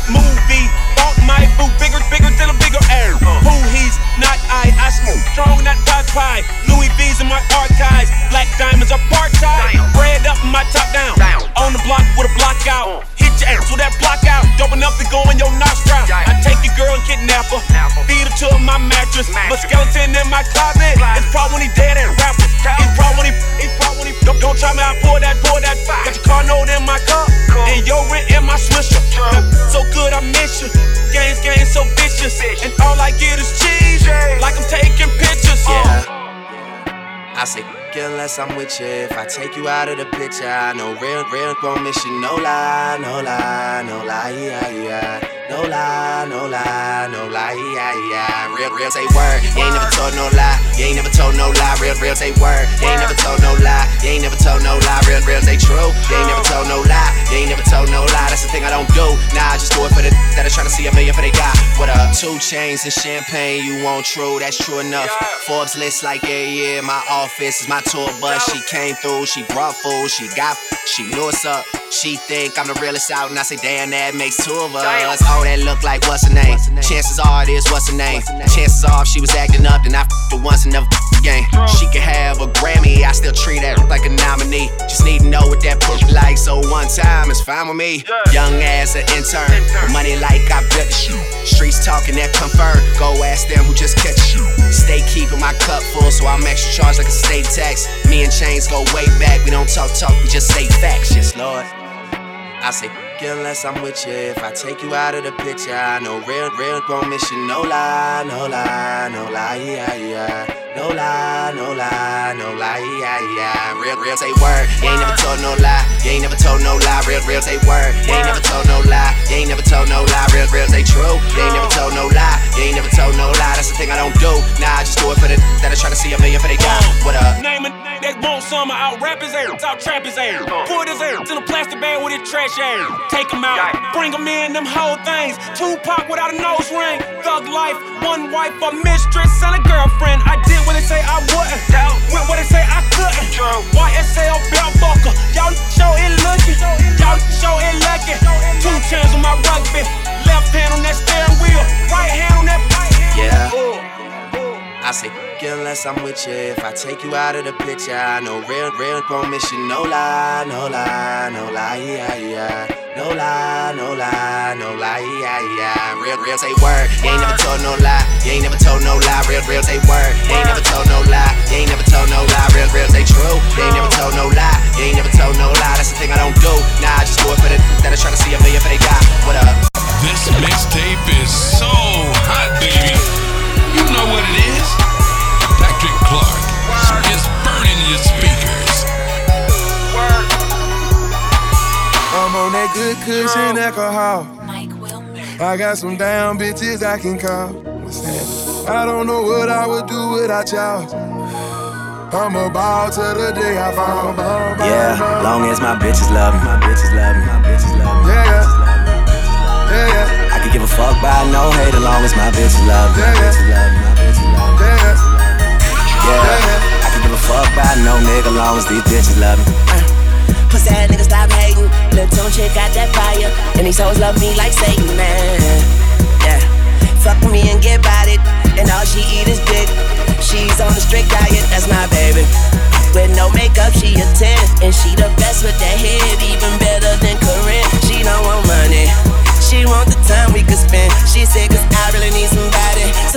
Movie. Bought my boo bigger, bigger than a bigger air. Who he's not I. I smoke strong, not pie. Louis V's in my archives. Black diamonds are part time. Bread up my top down. On the block with a block out. Uh. Hit your ass with that block out. Dope enough to go in your nostril. I take your girl and kidnap her. Feed her to my mattress. But skeleton in my closet. It's probably when he dead and rapper. It's probably when he, it's probably when he, don't, don't try me, I pour that, pour that. Got your car note in my cup. And your rent in my swisher. So good, I miss you. Games, games so vicious. And all I get is cheese. Like I'm taking pictures. Uh. Yeah. I say, unless I'm with you. If I take you out of the picture, I know real, real gon' miss you. No lie, no lie, no lie, yeah, yeah. No lie, no lie, no lie, yeah, yeah. Real, real say word. You ain't never told no lie. You ain't never told no lie. Real, real say word. You ain't never told no lie. You ain't never told no lie. Real, real say true. You ain't never told no lie. You ain't never told no lie. That's the thing I don't do. Nah, I just do it for the that are trying to see a million for they got. What up? 2 Chainz and champagne. You want true? That's true enough. Forbes list like yeah, yeah. My office is my tour bus. She came through. She brought food. She got. She knew what's up. She think I'm the realest out, and I say, damn, that makes two of us. Oh, that look like what's her name? Chances are it is what's her name. Chances are if she was acting up, then I f the once and never f again. She could have a Grammy, I still treat her like a nominee. Just need to know what that push like, so one time is fine with me. Young ass an intern, money like I built you. Streets talking that confirm. Go ask them who just catch you. My cup full, so I'm extra charged like a state tax. Me and Chainz go way back. We don't talk talk, we just say facts. Yes, Lord. I say, unless I'm with you. If I take you out of the picture, I know real, real gon' miss you. No lie, no lie, no lie, yeah, yeah. No lie, no lie, no lie, yeah, yeah. Real, real say word. You ain't never told no lie. You ain't never told no lie. Real, real they word. You ain't never told no lie. You ain't never told no lie. Real, real they true. You ain't never told no lie. You ain't never told no lie. That's the thing I don't do. Nah, I just do it for the that are trying to see a million for they got. What up? Name it, they want some, I'll rap his ass, I'll trap his ass. Put his ass in a plastic bag with his trash ass. Take him out, bring him in, them whole things. Tupac without a nose ring. Thug life, one wife, a mistress, and a girlfriend. I did what they say I wouldn't. Went what they say I couldn't. YSL belt buckle. Y'all show it looking. Y'all show it lucky. Two chains on my rugby. Left hand on that steering wheel. Right hand on that Yeah. I say, unless I'm with you. If I take you out of the picture, I know real, real you. No lie, no lie, no lie, yeah, yeah. No lie, no lie, no lie, yeah, yeah. Real, real say word. You ain't never told no lie. You ain't never told no lie. Real, real say word. You ain't never told no lie. You ain't never told no lie. Real, real say true. You ain't never told no lie. You ain't never told no lie. That's the thing I don't do. Nah, I just do it for the that are trying to see a million for they got. What up? This mixtape is so hot, baby. You know what it is. Patrick Clark is burning your speakers. I'm on that good cushion alcohol. I got some damn bitches I can call. What's that? I don't know what I would do without y'all. I'm a ball till the day I fall. Ball, ball, Yeah, long as my bitches love me. My bitches love me. My bitches love me. Yeah, yeah, yeah. I could give a fuck by no hate as long as my bitches love me. My bitches Yeah, I could give a fuck by no nigga long as these bitches love me. Uh, pussy ass nigga stop hating. Lil' Tunechi got that fire. And these hoes love me like Satan, man. Yeah. Fuck with me and get about it. And all she eat is dick. She's on a strict diet, that's my baby. With no makeup, she a 10. And she the best with that head, even better than Karrine. She don't want money. She want the time we could spend. She said, cause I really need somebody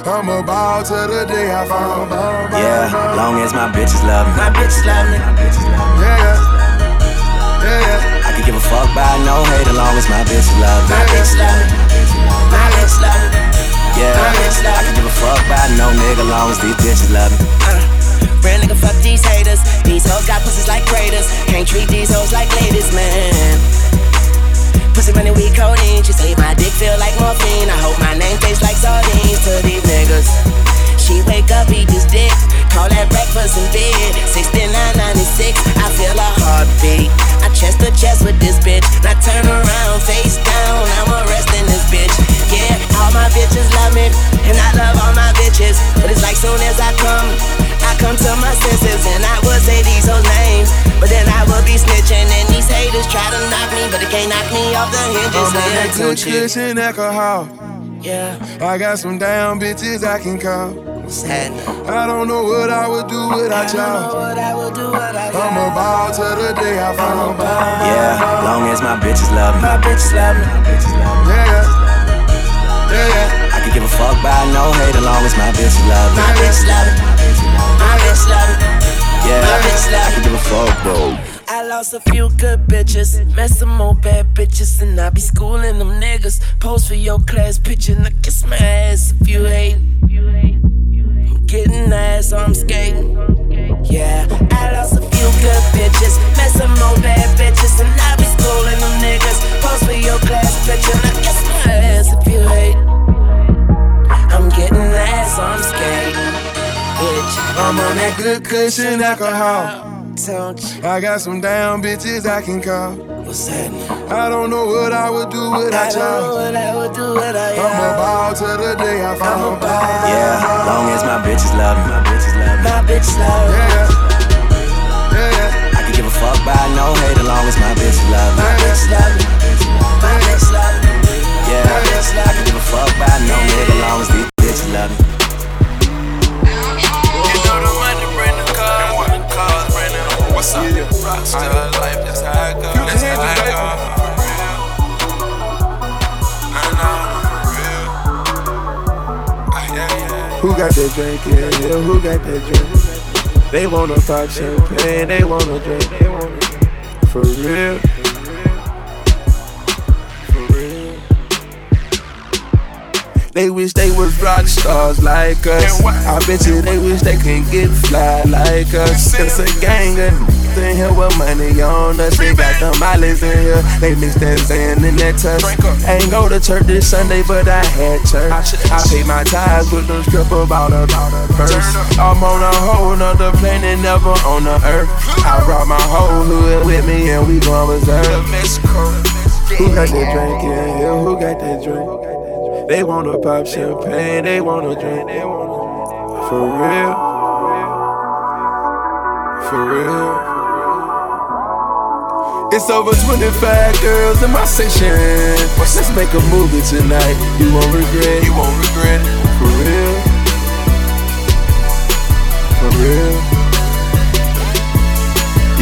I'm about to the day I fall. Yeah, long as my bitches love me. My bitches love me. Yeah, yeah. yeah. I can give a fuck by no hate as long as my bitches love me. My bitches love me. My bitches love me. Yeah, My bitches love I can give a fuck by no nigga long as these bitches love me. Uh, real nigga, fuck these haters. These hoes got pussies like raiders. Can't treat these hoes like ladies, man. Pussy money, we codeine. She say my dick feel like morphine. I hope my name tastes like sardines to these niggas. She wake up, eat this dick. Call that breakfast in bed. 6996, I feel a heartbeat. I chest to chest with this bitch. Now turn around, face down. I'm arresting this bitch. Yeah, all my bitches love me. And I love all my bitches. But it's like soon as I come, I come to my senses. And I would say these hoes names. But then I would be snitching. And these haters try to knock me. But they can't knock me off the hinges. I'm on that good alcohol. Yeah. I got some damn bitches I can call. I don't know what I would do without y'all. I'm about to the day I fall. Yeah, long as my bitches love me. My bitches love me. Yeah, yeah. Yeah, yeah. I can give a fuck by no hate as long as my bitches love me. My bitches love me. My bitches love me. Yeah, My bitches love I give a fuck, bro. I lost a few good bitches, met some more bad bitches, and I be schooling them niggas. Post for your class picture, and I kiss my ass if you hate. I'm getting ass, so I'm skating. Yeah, I lost a few good bitches, met some more bad bitches, and I be schooling them niggas. Post for your class picture, and I kiss my ass if you hate. I'm getting ass, so I'm skating. Bitch, I'm on that good cushion alcohol. I got some damn bitches I can call. What's that? I don't know what I would do without y'all. What I would do without I'm about to the day I fall. Yeah, long as my bitches love me. My bitches love me. My bitches love me. That drink in here? Who got that drink? They wanna pop champagne, they wanna drink. For real. For real. They wish they was rock stars like us. I bet you they wish they can get fly like us. It's a gang of in here with money on us. They got them islands in here. They mix that sand in that touch. Ain't go to church this Sunday, but I had church. I paid my tithes with them stripper about a purse. I'm on a whole nother planet, never on the earth. I brought my whole hood with me and we gon' reserve. Who got that drink in here? Who got that drink? They wanna pop champagne, they wanna drink. For real. For real. It's over 25 girls in my section. Let's make a movie tonight. You won't regret. You won't regret. For real. For real.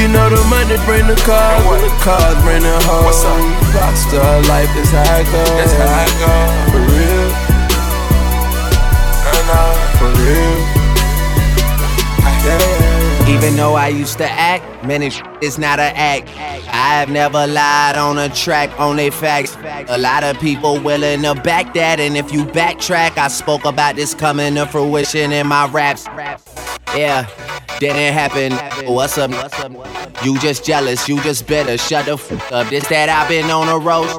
You know the money bring the cars, and the cars bring the hoes. What's up? Rockstar life is how it goes. That's how it goes. For real. I. For real. Yeah. Even though I used to act, man, it is not an act. I've never lied on a track, only facts. A lot of people willing to back that, and if you backtrack, I spoke about this coming to fruition in my raps. Yeah, didn't happen. What's up? You just jealous, you just bitter. Shut the f up. This that I've been on a roast.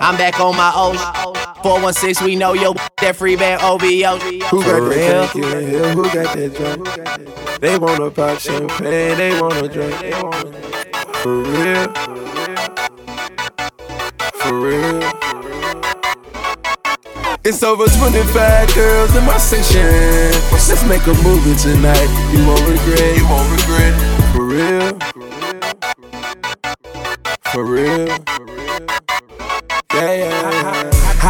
I'm back on my O's. 416, we know yo that Freeband OVO. Who got that drink in? Who got that drink? They wanna pop champagne, they wanna drink. For real. For real. It's over 25 girls in my section. Let's make a movie tonight. You won't regret. You won't regret. For real. For real.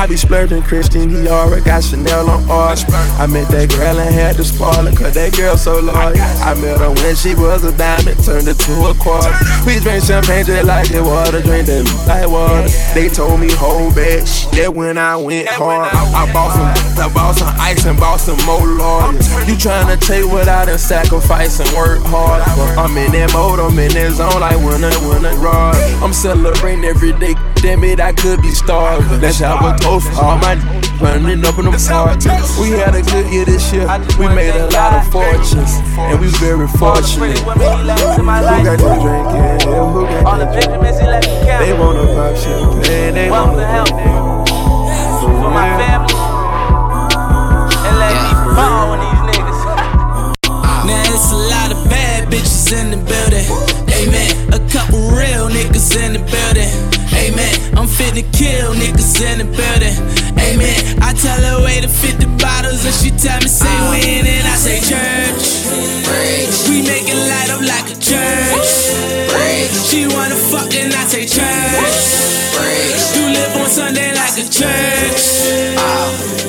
I be splurging Christian Dior, got Chanel on order. I met that girl and had to spoil her, cause that girl so loyal. I met her when she was a diamond, turned it to a quarter. We drank champagne just like it water, drink them like water. They told me hold back, that when I went hard. I bought some, I bought some ice and bought some more lawyers. You tryna take what I done sacrifice and work hard. I'm in that mode, I'm in that zone like when I, when I ride. I'm celebrating every day, damn it, I could be starving. That's how have a toast, all my running up in them parties. We had a good year this year, we made a lot of fortunes, and we very fortunate. Who got the drink? Yeah, who got the drink? They wanna pop champagne, they wanna help For my family. And let me fall on these niggas. Now it's a lot of bad bitches in the building. Amen. A couple real niggas in the building. Amen. I'm finna kill niggas in the building. Amen. I tell her wait to 50 bottles and she tell me say when and I say church. We make it light up like a church. She wanna fuck and I say church. You live on Sunday like a church.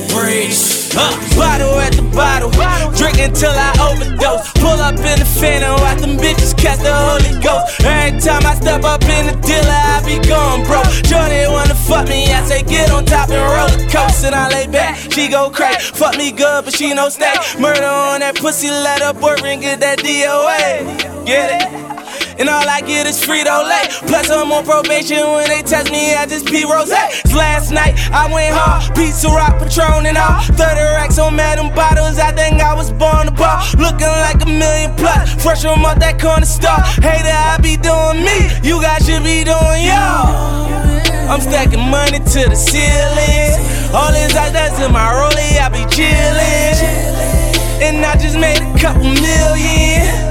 Preach. Uh, bottle at the bottle, drink until I overdose. Up in the phantom, watch them bitches catch the Holy Ghost. Every time I step up in the dealer, I be gone, bro. Johnny wanna fuck me, I say get on top and roll the coast, and I lay back. She go crazy, fuck me good, but she no stay. Murder on that pussy, let her boyfriend get that DOA. Get it? And all I get is Frito Lay. Plus, I'm on probation when they test me, I just pee rose. Last night, I went hard. Pizza Rock, Patron, and all. 30 racks on Madam Bottles. I think I was born to ball. Looking like a million plus. Fresh from out that corner store. Hater, I be doing me. You guys should be doing y'all. I'm stacking money to the ceiling. All these ideas in my rollie, I be chillin'. And I just made a couple million.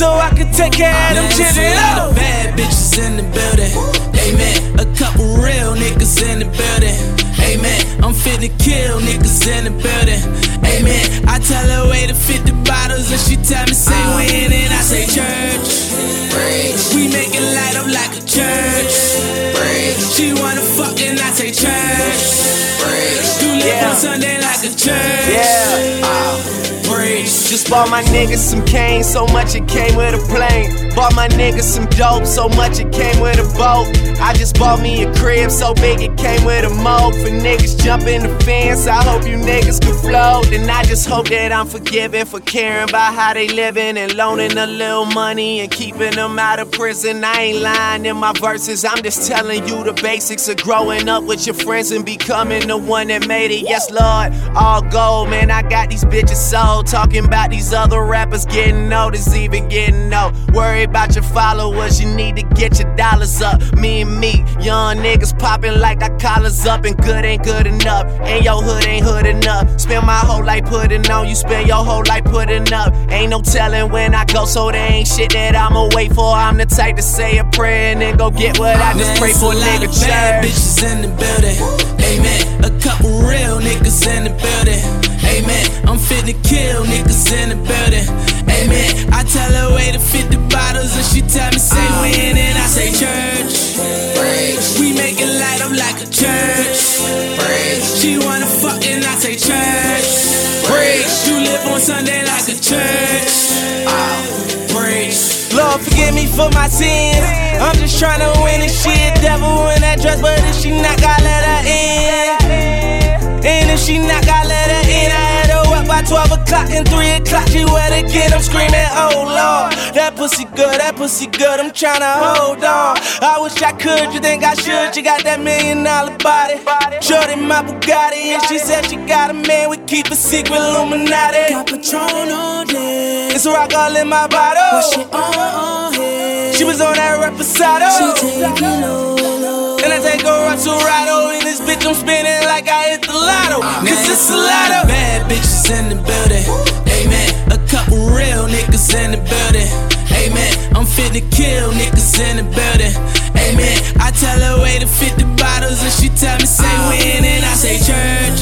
So I could take care of them children. Oh. bad bitches in the building. Amen. A couple real niggas in the building. Amen. I'm finna kill niggas in the building. Amen. I tell her wait to 50 bottles and she tell me say uh. when and I say church. We make it light up like a church. She wanna fuck and I say church. You live on Sunday like a church. Yeah. Just bought my niggas some cane, so much it came with a plane. Bought my niggas some dope, so much it came with a boat. I just bought me a crib, so big it came with a moat. For niggas jumping the fence, I hope you niggas can float. And I just hope that I'm forgiven for caring about how they living and loaning a little money and keeping them out of prison. I ain't lying in my verses, I'm just telling you the basics of growing up with your friends and becoming the one that made it. Yes, Lord, all gold, man. I got these bitches sold. Talking about these other rappers getting noticed, even getting no. Worry about your followers, you need to get your dollars up. Me and me, young niggas popping like our collars up, and good ain't good enough. And your hood ain't hood enough. Spend my whole life putting on, you spend your whole life putting up. Ain't no telling when I go, so there ain't shit that I'ma wait for. I'm the type to say a prayer and then go get what I just pray for, nigga. bad bitches in the building. Amen. A couple real niggas in the building. Amen. I'm finna kill niggas in the building. Amen. I tell her wait to 50 bottles and she tell me say when and I say church. We make it light up like a church. She wanna fuck and I say church. You live on Sunday like a church. Lord, forgive me for my sins. I'm just trying to win this shit. Devil in that dress, but if she not, gotta let her in. And if she not, gotta let her in. I had her up by 12 o'clock and 3 o'clock. She wet again. I'm screaming, oh Lord. That pussy good, that pussy good. I'm tryna hold on. I wish I could, you think I should? you got that million dollar body. Shorty my Bugatti. And she said she got a man. We keep a secret Illuminati. Got Patron on deck. It's a rock all in my bottle. What she on She was on that reposado. She take it low, And I take her up to Rado. In this bitch, I'm spinning like I hit the lotto. Cause it's a lotto. Bad bitches in the building. Amen. A couple real niggas in the building. Amen. I'm fit to kill niggas in the building. Amen. I tell her way to 50 bottles and she tell me say uh-huh. when and I say church.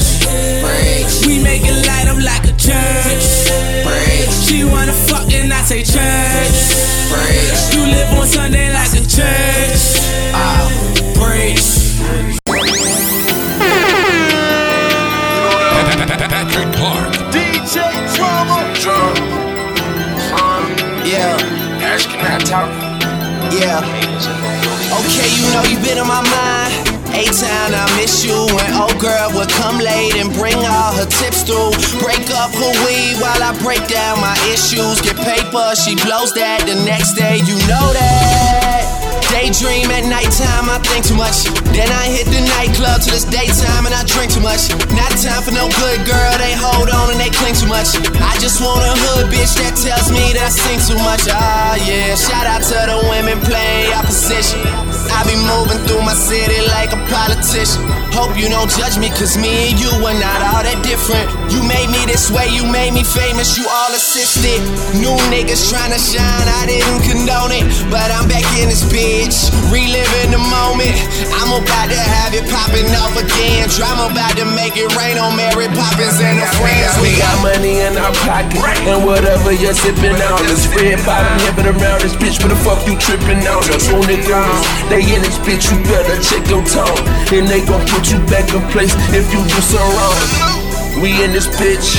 Get paper, she blows that the next day, you know that. Daydream at nighttime, I think too much. Then I hit the nightclub till it's daytime and I drink too much. Not time for no good girl, they hold on and they cling too much. I just want a hood bitch that tells me that I sing too much. Ah, yeah. Shout out to the women playing opposition. I be moving through my city like a politician. Hope you don't judge me, cause me and you are not all that different. You made me this way, you made me famous, you all assisted. New niggas trying to shine, I didn't condone it. But I'm back in this bitch, reliving the moment. I'm about to have it popping off again. Drama about to make it rain on Mary Poppins and her friends. We got money in our pocket, and whatever you're sipping on is red bottom hipping around this bitch. What the fuck you tripping on? On the guns, they in this bitch, you better check your tone. And they gon' put you back in place if you do so wrong. We in this bitch.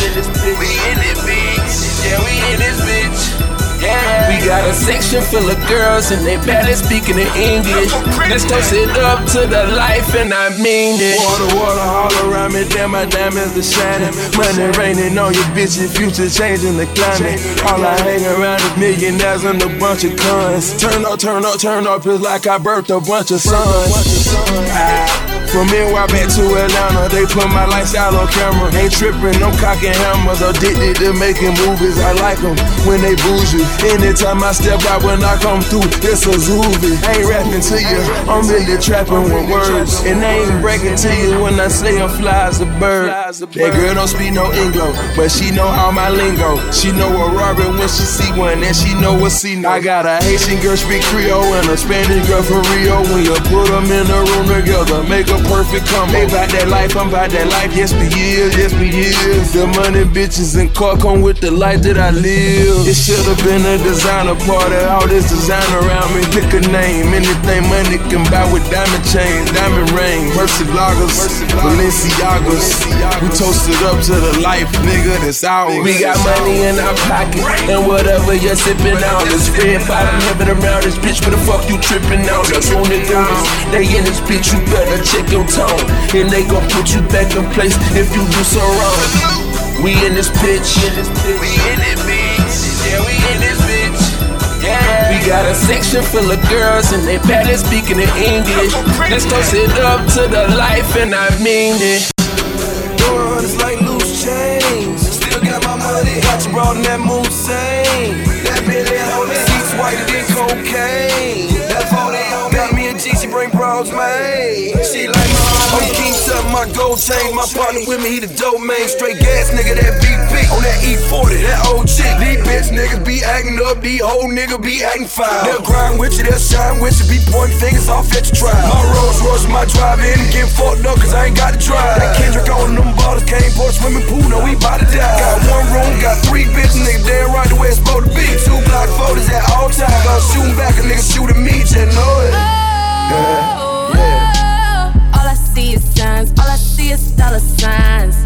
We in this bitch. Yeah, we in this bitch. We got a section full of girls and they barely speaking in English. Let's toast it up to the life and I mean it. Water, water all around me, damn my diamonds are shining. Money raining on your bitch, your future changing the climate. All I hang around is millionaires and a bunch of cons. Turn up, turn up, turn up, it's like I birthed a bunch of sons. Ah. From NY back to Atlanta, they put my lifestyle on camera. Ain't tripping, no cocking hammers. Addicted to making movies, I like them when they bougie. Anytime I step out, when I come through, it's a zoovie. Ain't rapping to you, I'm really trapping with words. And I ain't breaking to you when I say I'm fly as a bird. That girl don't speak no English, but she know all my lingo. She know a Robin when she see one, and she know what she know. I got a Haitian girl speak Creole and a Spanish girl from Rio. When you put them in a room together, make a perfect combo. They bout that life, I'm bout that life. Yes, we is, yes, we is. The money, bitches, and car come with the life that I live. It should have been a designer party. All this design around me. Pick a name, anything money can buy with diamond chains, diamond ring, Murciélagos, Balenciagas. We toasted up to the life, nigga, that's ours. We got money in our pocket, and whatever you're sipping on is red bottom heaven around this bitch. What the fuck you tripping on? Just on the they in this bitch, you better check your tone, and they gon' put you back in place if you do so wrong. We in this bitch, we in this bitch, yeah, we in this bitch. Yeah. We got a section full of girls and they barely speaking in English. Let's toast it up to the life and I mean it. Doing it's like loose chains. Still got my money. Got you brought that mood same. That Billy on the seats whiter than cocaine. That 40 on got me a G, she bring bros, man. She like my homie. King something, my gold chain. My partner with me, he the dope man. Straight gas nigga, that VP. On that E40, that old chick. These bitch niggas be acting up, these whole niggas be acting foul. They'll grind with you, they'll shine with you, be pointing fingers off at your trial. My Rolls Royce, my drive in, getting fucked up cause I ain't got to drive. That Kendrick on them bottles, came for swimming pool, no, we bout to die. Got one room, got three bitches, nigga, damn right the way it's supposed to be. Two block photos at all times, I'm shooting back, a nigga shooting me, just know it. Yeah, yeah. All I see is signs, all I see is dollar signs.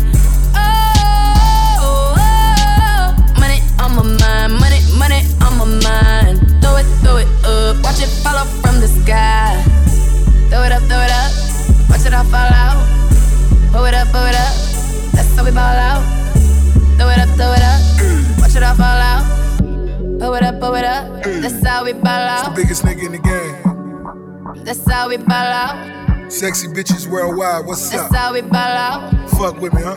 Oh, oh, money on my mind, money, money on my mind. Throw it, throw it up, watch it fall off from the sky. Throw it up, throw it up, watch it all fall out. Pull it up, pull it up, that's how we ball out. Throw it up, throw it up, watch it all fall out. Pull it up, pull it up, that's how we ball out. Biggest nigga in the game. That's how we ball out. Sexy bitches worldwide. What's That's up? how we ball out. Fuck with me, huh?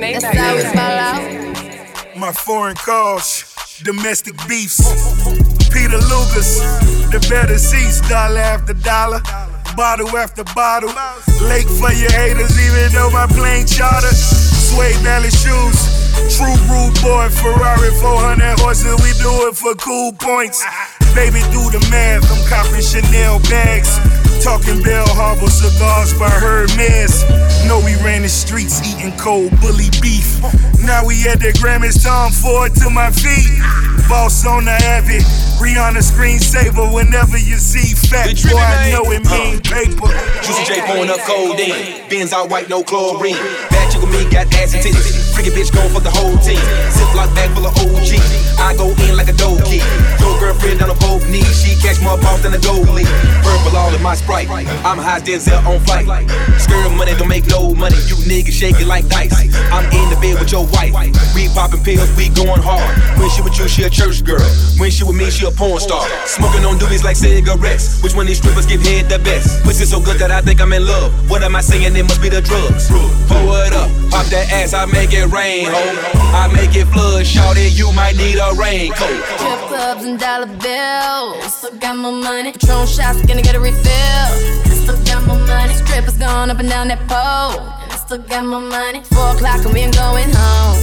That's how we ball out. My foreign calls, domestic beefs. Peter Luger's, the better seats, dollar after dollar, bottle after bottle. Lake for your haters, even though my plane charter. Suede belly shoes. True rude boy, Ferrari 400 horses, we do it for cool points. Baby, do the math, I'm copping Chanel bags. Talking Bell Harbor cigars by Hermes. Know we ran the streets eating cold bully beef. Now we at the Grammys, Tom Ford to my feet. Boss on the Abbey, Rihanna screensaver. Whenever you see fat boy, I know it mean paper. Juicy J pouring up cold codeine. Benz out white, no chlorine. Bad chick with me got ass and titties. Freaky bitch going for the whole team. Ziploc bag full of OG. I go in like a dope key. Throw girlfriend down on both knees. She catch more balls than a goalie. Purple all in my sprite. I'm high as Denzel on flight. Skirt money don't make no money. You niggas shaking like dice. I'm in the bed with your wife. We popping pills, we going hard. When she with you, she a church girl. When she with me, she a porn star. Smoking on doobies like cigarettes. Which one these strippers give head the best? Pussy so good that I think I'm in love. What am I saying? It must be the drugs. Pull it up, pop that ass, I make it rain, ho. I make it flood, shout it, you might need a raincoat. Strip clubs and dollar bills. Still got my money. Patron shots, gonna get a refill. Still got my money. Strippers going up and down that pole. Still got my money. Four o'clock and we ain't going home.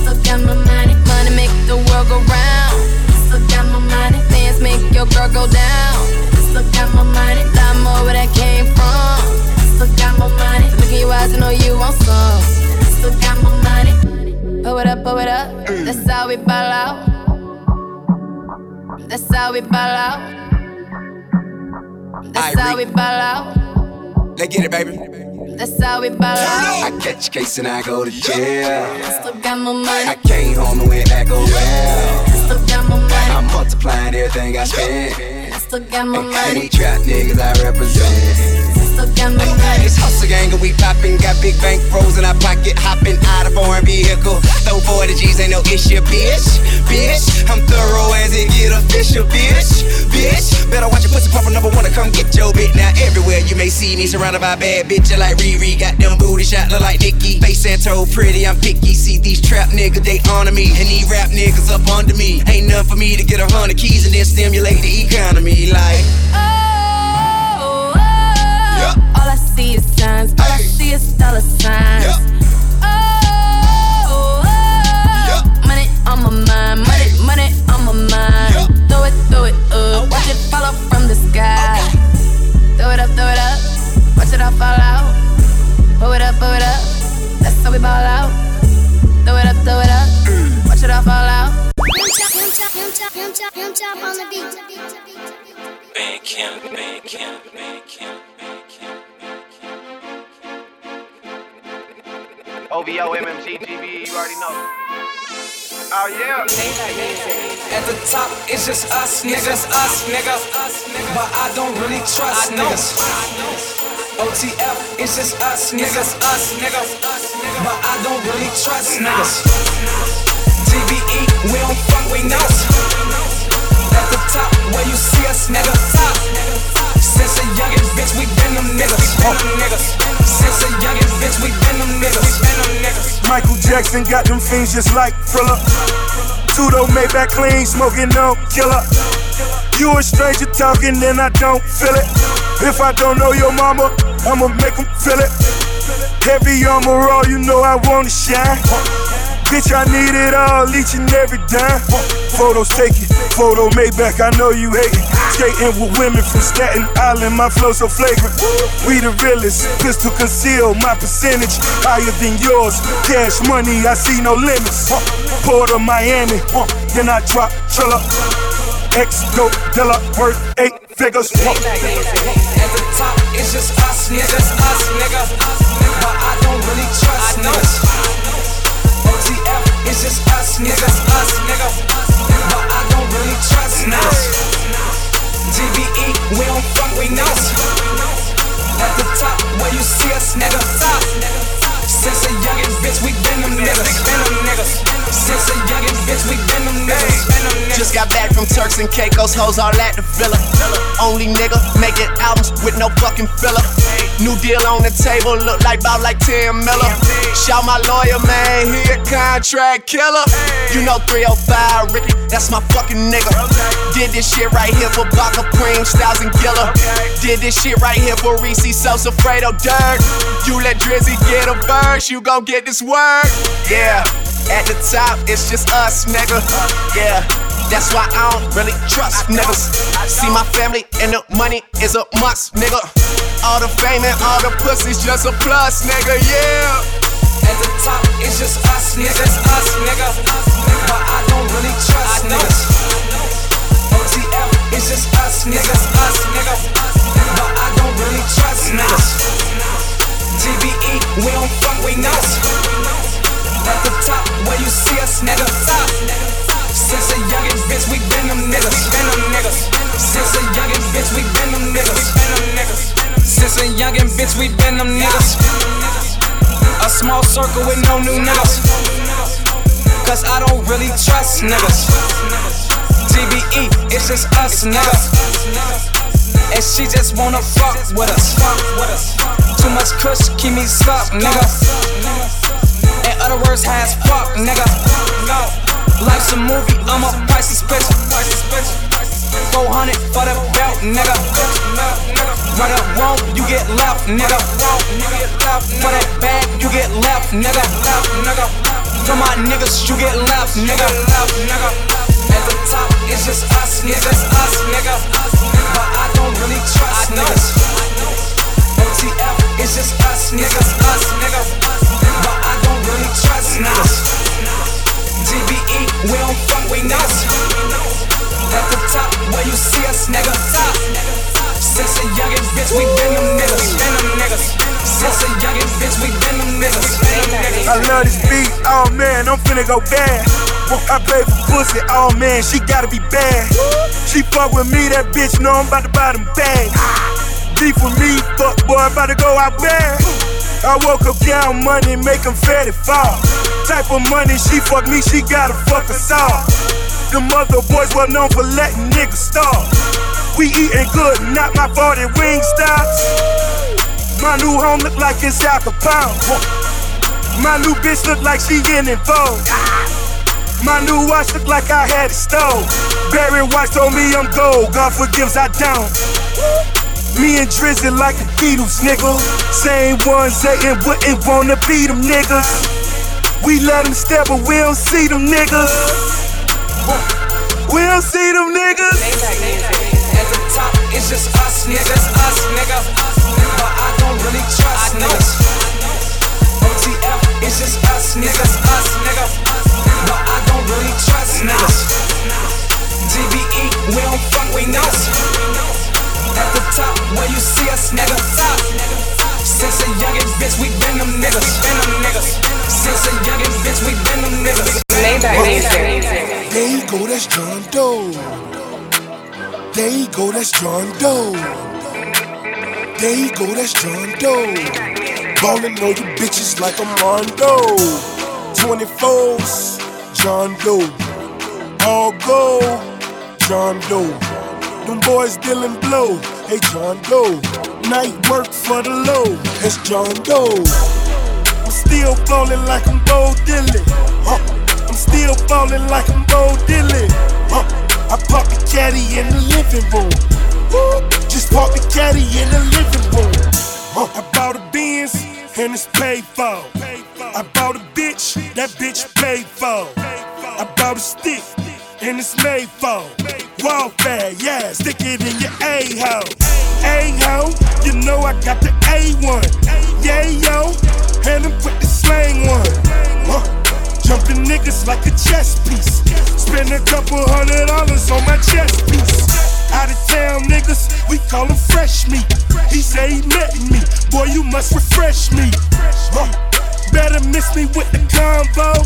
Still got my money. Money make the world go round. Still got my money. Dance make your girl go down. Still got my money. Lot more where that came from. Still got my money. Look in your eyes, I know you want some. Still got my money. Pull it up, pull it up. That's how we ball out. That's how we ball out. That's how we ball out. Let's get it, baby. That's how we ball out. I catch a case and I go to jail. I still got my money. I came home and went back around. Still got my money. I'm multiplying everything I spend. I still got my money. these trap niggas I represent. Still got my money. It's hustle gang and we poppin', got big bank rolls in our pocket, hopping out of foreign vehicle. Throw 40 G's, ain't no issue, bitch. Bitch, I'm thorough as it get official, bitch. Bitch, better watch your pussy pop number one to come get your bit. Now everywhere you may see me surrounded by bad bitches like Riri, got them booty shot look like Nicki. Face and toe pretty, I'm picky. See these trap niggas, they honor me, and these rap niggas up under me. Ain't nothing for me to get a hundred keys and then stimulate the economy like. Oh, I see is signs. All I see is dollar signs. Oh, oh, money on my mind. Money, money on my mind. Throw it, throw it up. Oh, Watch it fall off from the sky. Throw it up, throw it up. Watch it all fall out. Pull it up, pull it up. That's how we ball out. Throw it up, throw it up. Mm. Watch it all fall out. on the beat. Bank him, bank him, bank him. OVO, MMG, GB, you already know. Oh yeah. At the top, it's just us, niggas, us, nigga. But I don't really trust niggas. OTF, it's just us, niggas, us, nigga. But I don't really trust niggas. TBE, we don't fuck with no. At the top, where you see us, nigga, top. Since a youngin' bitch, we been them niggas. Been them niggas. Since a youngin' bitch, we been them niggas. Been them niggas. Michael Jackson got them fiends just like Thriller. Tudo Maybach clean, smoking no killer. You a stranger talking, then I don't feel it. If I don't know your mama, I'ma make 'em feel it. Heavy armor, all you know I wanna shine. Bitch, I need it all, each and every dime. Photos taken, photo Maybach, I know you hate it. Skating with women from Staten Island, my flow so flagrant. We the realest, pistol conceal, my percentage higher than yours. Cash money, I see no limits. Port of Miami, then I drop Trilla. X dope dealer, worth eight figures. At the top, it's just us, niggas, us, nigga. But I don't really trust niggas. It's just us, niggas, us, nigga. But I don't really trust niggas. GBE, we don't fuck with no. At the top, where you see us, nigga, top. Since a youngin' bitch, we been them niggas, been them niggas. Since a youngin' bitch, we been them niggas. Just got back from Turks and Caicos, hoes all at the villa. Only nigga making albums with no fucking filler. New deal on the table, look like about like Tim Miller. Shout my lawyer, man, he a contract killer. You know 305 Ricky, that's my fucking nigga. Did this shit right here for Baka Cream, Styles and Gilla. Did this shit right here for Reese, Sosa, Fredo, Dirt. You let Drizzy get a verse, you gon' get this word. Yeah, at the top, it's just us, nigga. Yeah. That's why I don't really trust niggas. See my family and the money is a must, nigga. All the fame and all the pussy's just a plus, nigga, yeah. At the top, it's just us, niggas, us, nigga. But I don't really trust niggas. OTF, it's just us, niggas, us, nigga. But I don't really trust niggas. TBE, we don't fuck with no. At the top, where you see us, nigga. Since a youngin' bitch, we been them niggas. Been them niggas. Since a youngin' bitch, we been them niggas. Been them niggas. Since a youngin' bitch, we been them niggas. A small circle with no new niggas. Cause I don't really trust niggas. TBE, it's just us, nigga. And she just wanna fuck with us. Too much kush, keep me stuck, nigga. In other words, has fuck, nigga. Life's a movie, I'm a priceless bitch. 400 for the belt, nigga. Run up wrong, you get left, nigga. For that bag, you get left, nigga. For my niggas, you get left, nigga. At the top, it's just us, nigga. It's us, nigga. Don't really trust niggas. OTF, it's just us, niggas. Us, nigga. But I don't really trust niggas. TBE, we don't fuck with niggas. At the top, where you see us, nigga. Top. Since a youngin' bitch, we been them niggas. Been them niggas. Since a youngin' bitch, we been them niggas. I love this beat, oh man, I'm finna go bad. I play for pussy, oh man, she gotta be bad. She fuck with me, that bitch know I'm about to buy them bags. Beef with me, fuck boy, about to go out bad. I woke up counting money, make them fatty fall. Type of money, she fuck me, she gotta fuck us all. The mother boys well known for letting niggas starve. We eating good, not my 40 wing stops. My new home look like it's Al Capone. My new bitch look like she getting involved. My new watch look like I had it stole. Barry Watch told me I'm gold. God forgives, I don't. Me and Drizzy like the Beatles, nigga. Same ones hating, wouldn't wanna be them niggas. We let them step, but we don't see them niggas. We don't see them niggas. At the top, it's just us, niggas, us, nigga. But I don't really trust niggas. OTF, it's just us, niggas, us, nigga. But I don't really trust niggas. DBE, we don't fuck with niggas. At the top, where you see us, nigga. Since a youngin' bitch, we been them niggas. Been them niggas. Since a youngin' bitch, we been them niggas. There you go, that's John Doe. There you go, that's John Doe. There you go, that's John Doe. Ballin' on you bitches like I'm Rondo. 24s, John Doe. All gold, John Doe. Them boys dealing blow, hey John Doe. Night work for the low, it's John Doe. I'm still ballin' like I'm Bo Diddley. Huh. Still ballin' like I'm Bo Diddley. Huh. I pop the caddy in the living room. Woo. Just park the caddy in the living room. Huh. I bought a Benz and it's paid for. I bought a bitch, that bitch paid for. I bought a stick and it's made for. Warfare, yeah, stick it in your A-hole. A-hole, you know I got the A1. Yeah, yo, and I'm put the slang one. Huh. Jumping niggas like a chess piece. Spend a couple hundred dollars on my chess piece. Out of town niggas, we call him fresh meat. He say he met me, boy, you must refresh me. Huh. Better miss me with the combo.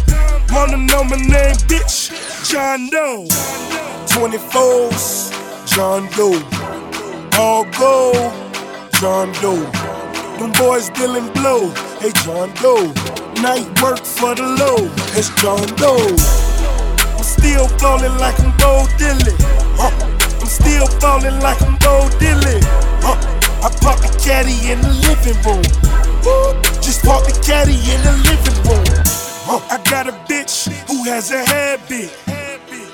Wanna know my name, bitch? John Doe. 24s, John Doe. All gold, John Doe. Them boys dealing blow, hey John Doe. Night work for the low, it's John Doe. I'm still ballin' like I'm Bo Diddley. Huh. I'm still ballin' like I'm Bo Diddley. Huh. I park the caddy in the living room. Woo. Just park the caddy in the living room. Huh. I got a bitch who has a habit.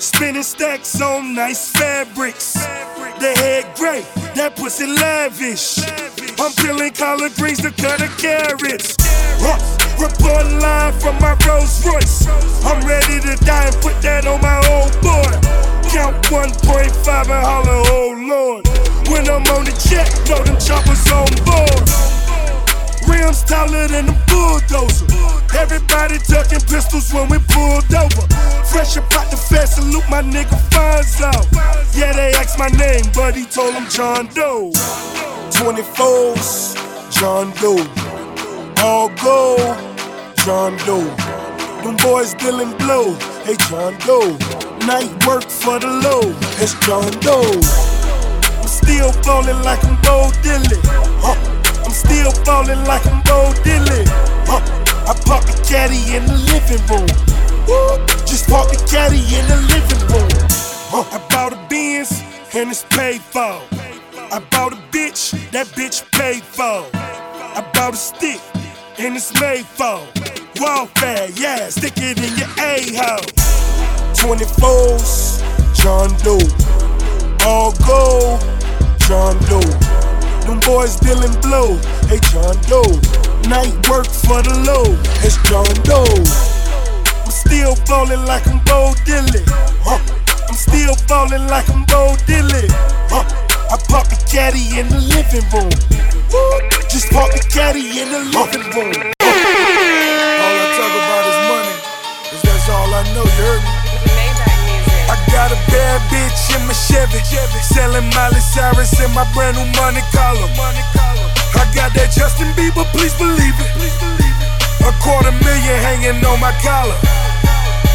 Spinning stacks on nice fabrics. The head gray, that pussy lavish. I'm peeling collard greens to cut the carrots. Huh. Report line from my Rolls Royce. I'm ready to die and put that on my old boy. Count 1.5 and holler, oh lord. When I'm on the jet, throw them choppers on board. Rims taller than a bulldozer. Everybody tucking pistols when we pulled over. Fresh about the fast, salute my nigga Fonzo. Yeah, they asked my name, but he told them John Doe. 24s, John Doe. All gold, John Doe. Them boys dealing blow. Hey, John Doe. Night work for the low. It's John Doe. I'm still ballin' like I'm Bo Diddley. Huh. I'm still ballin' like I'm Bo Diddley. Huh. I park the caddy in the living room. Woo. Just park the caddy in the living room. Huh. I bought a Benz and it's paid for. I bought a bitch, that bitch paid for. I bought a stick and it's made for. Warfare, yeah, stick it in your a-hole. 24s, John Doe. All gold, John Doe. Them boys dealing blow, hey John Doe. Night work for the low, it's John Doe. I'm still ballin' like I'm Bo Diddley. Huh. I'm still ballin' like I'm Bo Diddley. Huh. I park the caddy in the living room. Woo. Just park the caddy in the living room. All I talk about is money, cause that's all I know, you heard me? I got a bad bitch in my Chevy, selling Miley Cyrus in my brand new money collar. I got that Justin Bieber, please believe it. A quarter million hanging on my collar.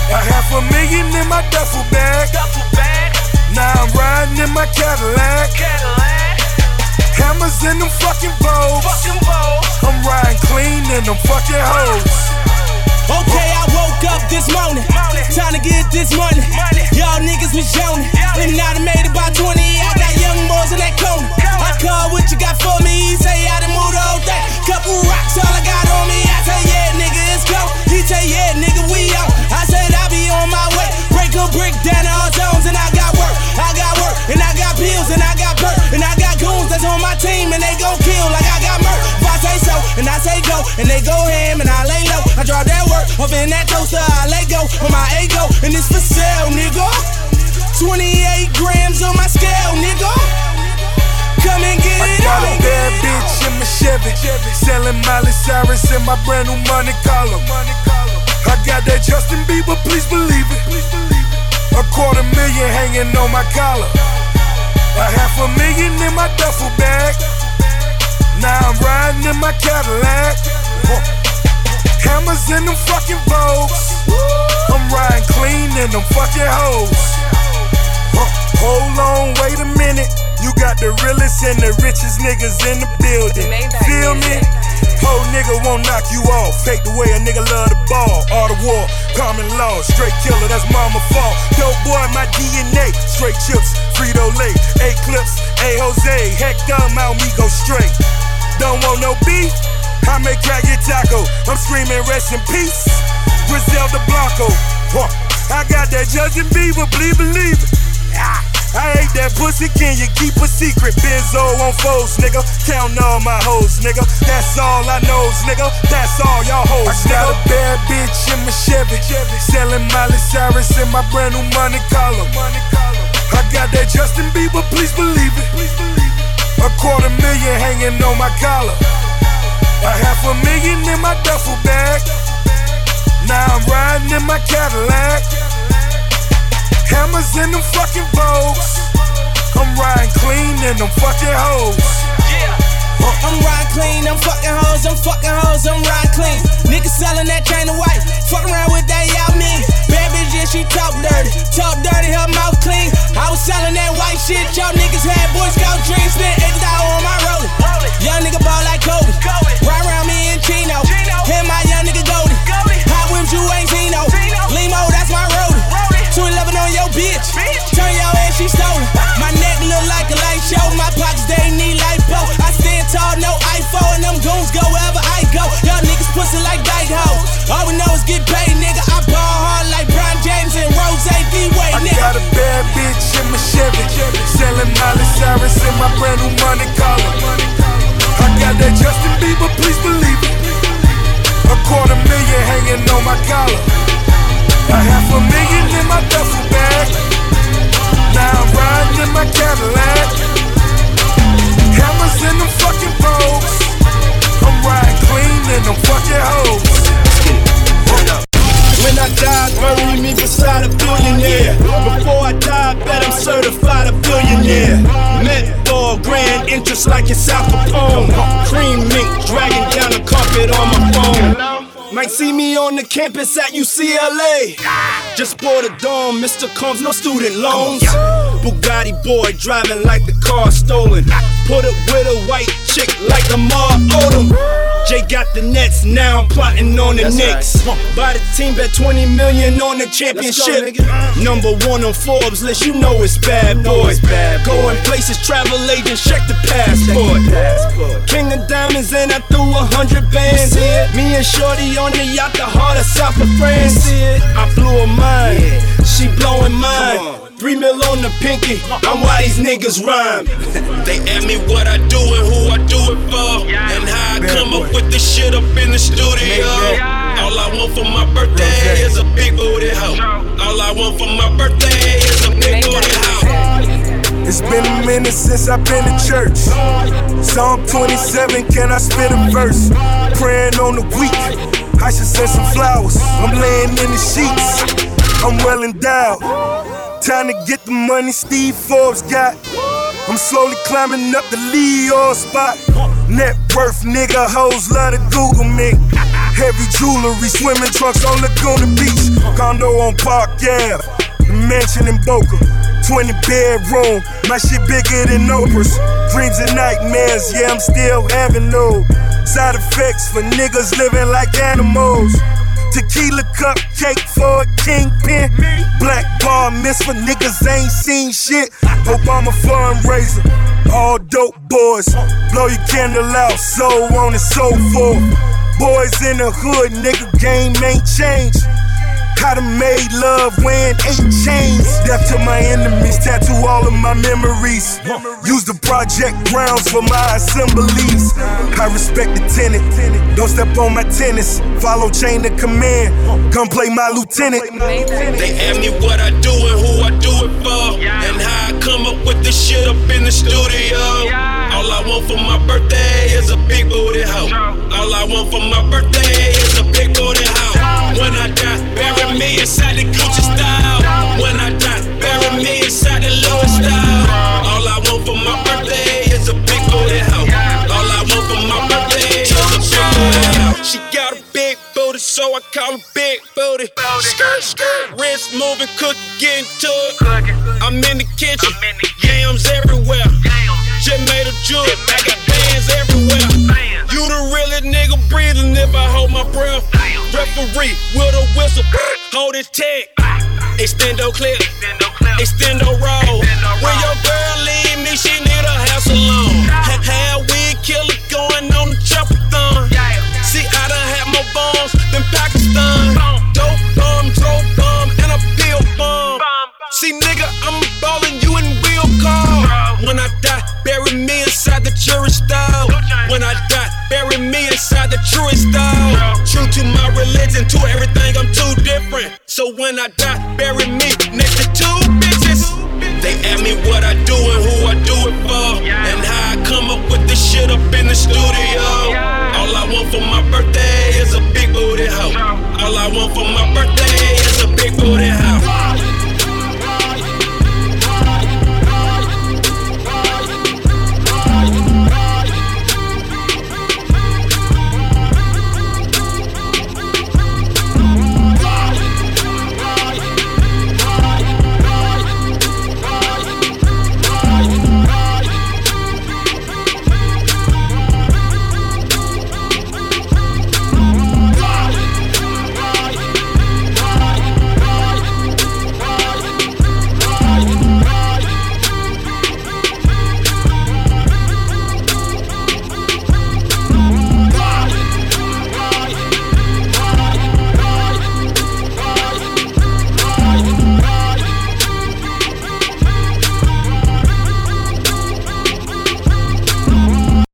A half a million in my duffel bag. Now I'm riding in my Cadillac. Hammers in them fucking bows. I'm riding clean in them fucking hoes. Okay, I woke up this morning, time to get this money. Y'all niggas was yawning, and I done made about 20. I got young boys in that corner. I call what you got for me. He say I done moved the whole thing. Couple rocks, all I got on me. I say yeah, nigga, it's go. He say yeah, nigga, we out. I said I be on my way. Break a brick down to all zones, and I got work. I got work, and I got pills, and I got perk, and I got goons that's on my team, and they gon' and I say go, and they go ham, and I lay low. I drop that work up in that toaster, I let go on my ego, and it's for sale, nigga. 28 grams on my scale, nigga. Come and get I it got a on. bad bitch in my Chevy, selling Miley Cyrus in my brand new money collar. I got that Justin Bieber, please believe it. A quarter million hanging on my collar. A half a million in my duffel bag. Now I'm riding in my Cadillac. Hammers in them fucking Vogues. I'm riding clean in them fucking hoes. Hold on, wait a minute. You got the realest and the richest niggas in the building. Feel me? Whole nigga won't knock you off. Fake the way a nigga love the ball. All the war, common law, straight killer, that's mama fault. Dope boy, my DNA. Straight chips, Frito Lay. A clips, A Jose. Heck dumb, out me go straight. Don't want no beef? I make crack your taco. I'm screaming rest in peace. Griselda Blanco. Huh. I got that Justin Bieber, believe, believe it. Ah. I hate that pussy, can you keep a secret? Benzo on foes, nigga. Counting all my hoes, nigga. That's all I knows, nigga. That's all y'all hoes, I got a bad bitch in my Chevy. Selling Miley Cyrus in my brand new money collar. I got that Justin Bieber, please believe it. A quarter million hanging on my collar. A half a million in my duffel bag. Now I'm riding in my Cadillac. Hammers in them fucking Vogues. I'm riding clean in them fucking hoes. Uh, I'm riding clean, I'm fucking hoes, I'm fucking hoes, I'm riding clean. Niggas selling that chain of white, fuck around with that y'all mean. Yeah, she talk dirty, talk dirty, her mouth clean. I was selling that white shit, y'all niggas had Boy Scout dreams, spent 80 on my roller. Young nigga ball like Kobe, ride around me in Chino, Hit my young nigga Goldie. Hot whips, you ain't Zeno, Limo, that's my roadie. 211 on your bitch, turn your ass, she stolen. My neck look like a light show, my pockets, they need lipo. I stand tall, no iPhone, and them goons go wherever I go. Y'all niggas pussy like dyke hoes. All we bad bitch in my Chevy. Selling Miley Cyrus in my brand new money collar. I got that Justin Bieber, please believe it. A quarter million hanging on my collar. A half a million in my duffel bag. Now I'm riding in my Cadillac. Hammers in them fucking Vogues. I'm riding clean in them fucking hoes. When I die, bury me beside a billionaire. Before I die, bet I'm certified a billionaire. Met for grand interest like it's Al Capone. Cream mink dragging down the carpet on my phone. Might see me on the campus at UCLA. Just bought a dome, Mr. Combs, no student loans. Bugatti boy driving like the car stolen. Put up with a white chick like Lamar Odom. Jay got the Nets, now I'm plotting on the That's Knicks. Buy the team, bet 20 million on the championship. Uh-huh. Number one on Forbes list, you know it's bad boy. it's bad Going places, travel agents, check the passport. King of diamonds, and I threw a hundred bands. Me and Shorty on the yacht, the heart of South of France. I blew her mind, she blowing mine. Three mil on the pinky, I'm why these niggas rhyme. They ask me what I do and who I do it for, and how I come up with this shit up in the studio. All I want for my birthday is a big booty hoe. All I want for my birthday is a big booty hoe. It's been a minute since I've been to church. Psalm 27, can I spit a verse? Praying on the week, I should send some flowers. I'm laying in the sheets, I'm well endowed. Time to get the money Steve Forbes got. I'm slowly climbing up the Leo spot. Net worth, nigga, hoes love to Google me. Heavy jewelry, swimming trunks on Laguna Beach. Condo on Park Ave, the mansion in Boca. 20 bedroom, my shit bigger than Oprah's. Dreams and nightmares, yeah, I'm still having those. Side effects for niggas living like animals. Tequila cupcake for a kingpin. Black bar miss for niggas ain't seen shit. Obama fundraiser. All dope boys. Blow your candle out, so on and so forth. Boys in the hood, nigga, game ain't changed. I done made love when eight chains. Death to my enemies, tattoo all of my memories. Use the project grounds for my assemblies. I respect the tenant. Don't step on my tennis. Follow chain of command. Come play my lieutenant. They ask me what I do and who I do it for, and how I come up with this shit up in the studio. All I want for my birthday is a big booty hoe. All I want for my birthday is a big booty hoe. When I die, bury me inside the Gucci style. When I die, bury me inside the Louis style. All I want for my birthday so I call her big booty. Skirt, skirt, wrist moving, cooking, getting to it. I'm in the kitchen, in the yams everywhere. Just made a jewel, I got bands everywhere. You the realest nigga breathing if I hold my breath. Referee with a whistle, hold his tag. Extendo clip, extendo roll. When your inside the truest style. True to my religion, to everything, I'm too different. So when I die, bury me next to two bitches. They ask me what I do and who I do it for, and how I come up with this shit up in the studio. All I want for my birthday is a big booty hoe. All I want for my birthday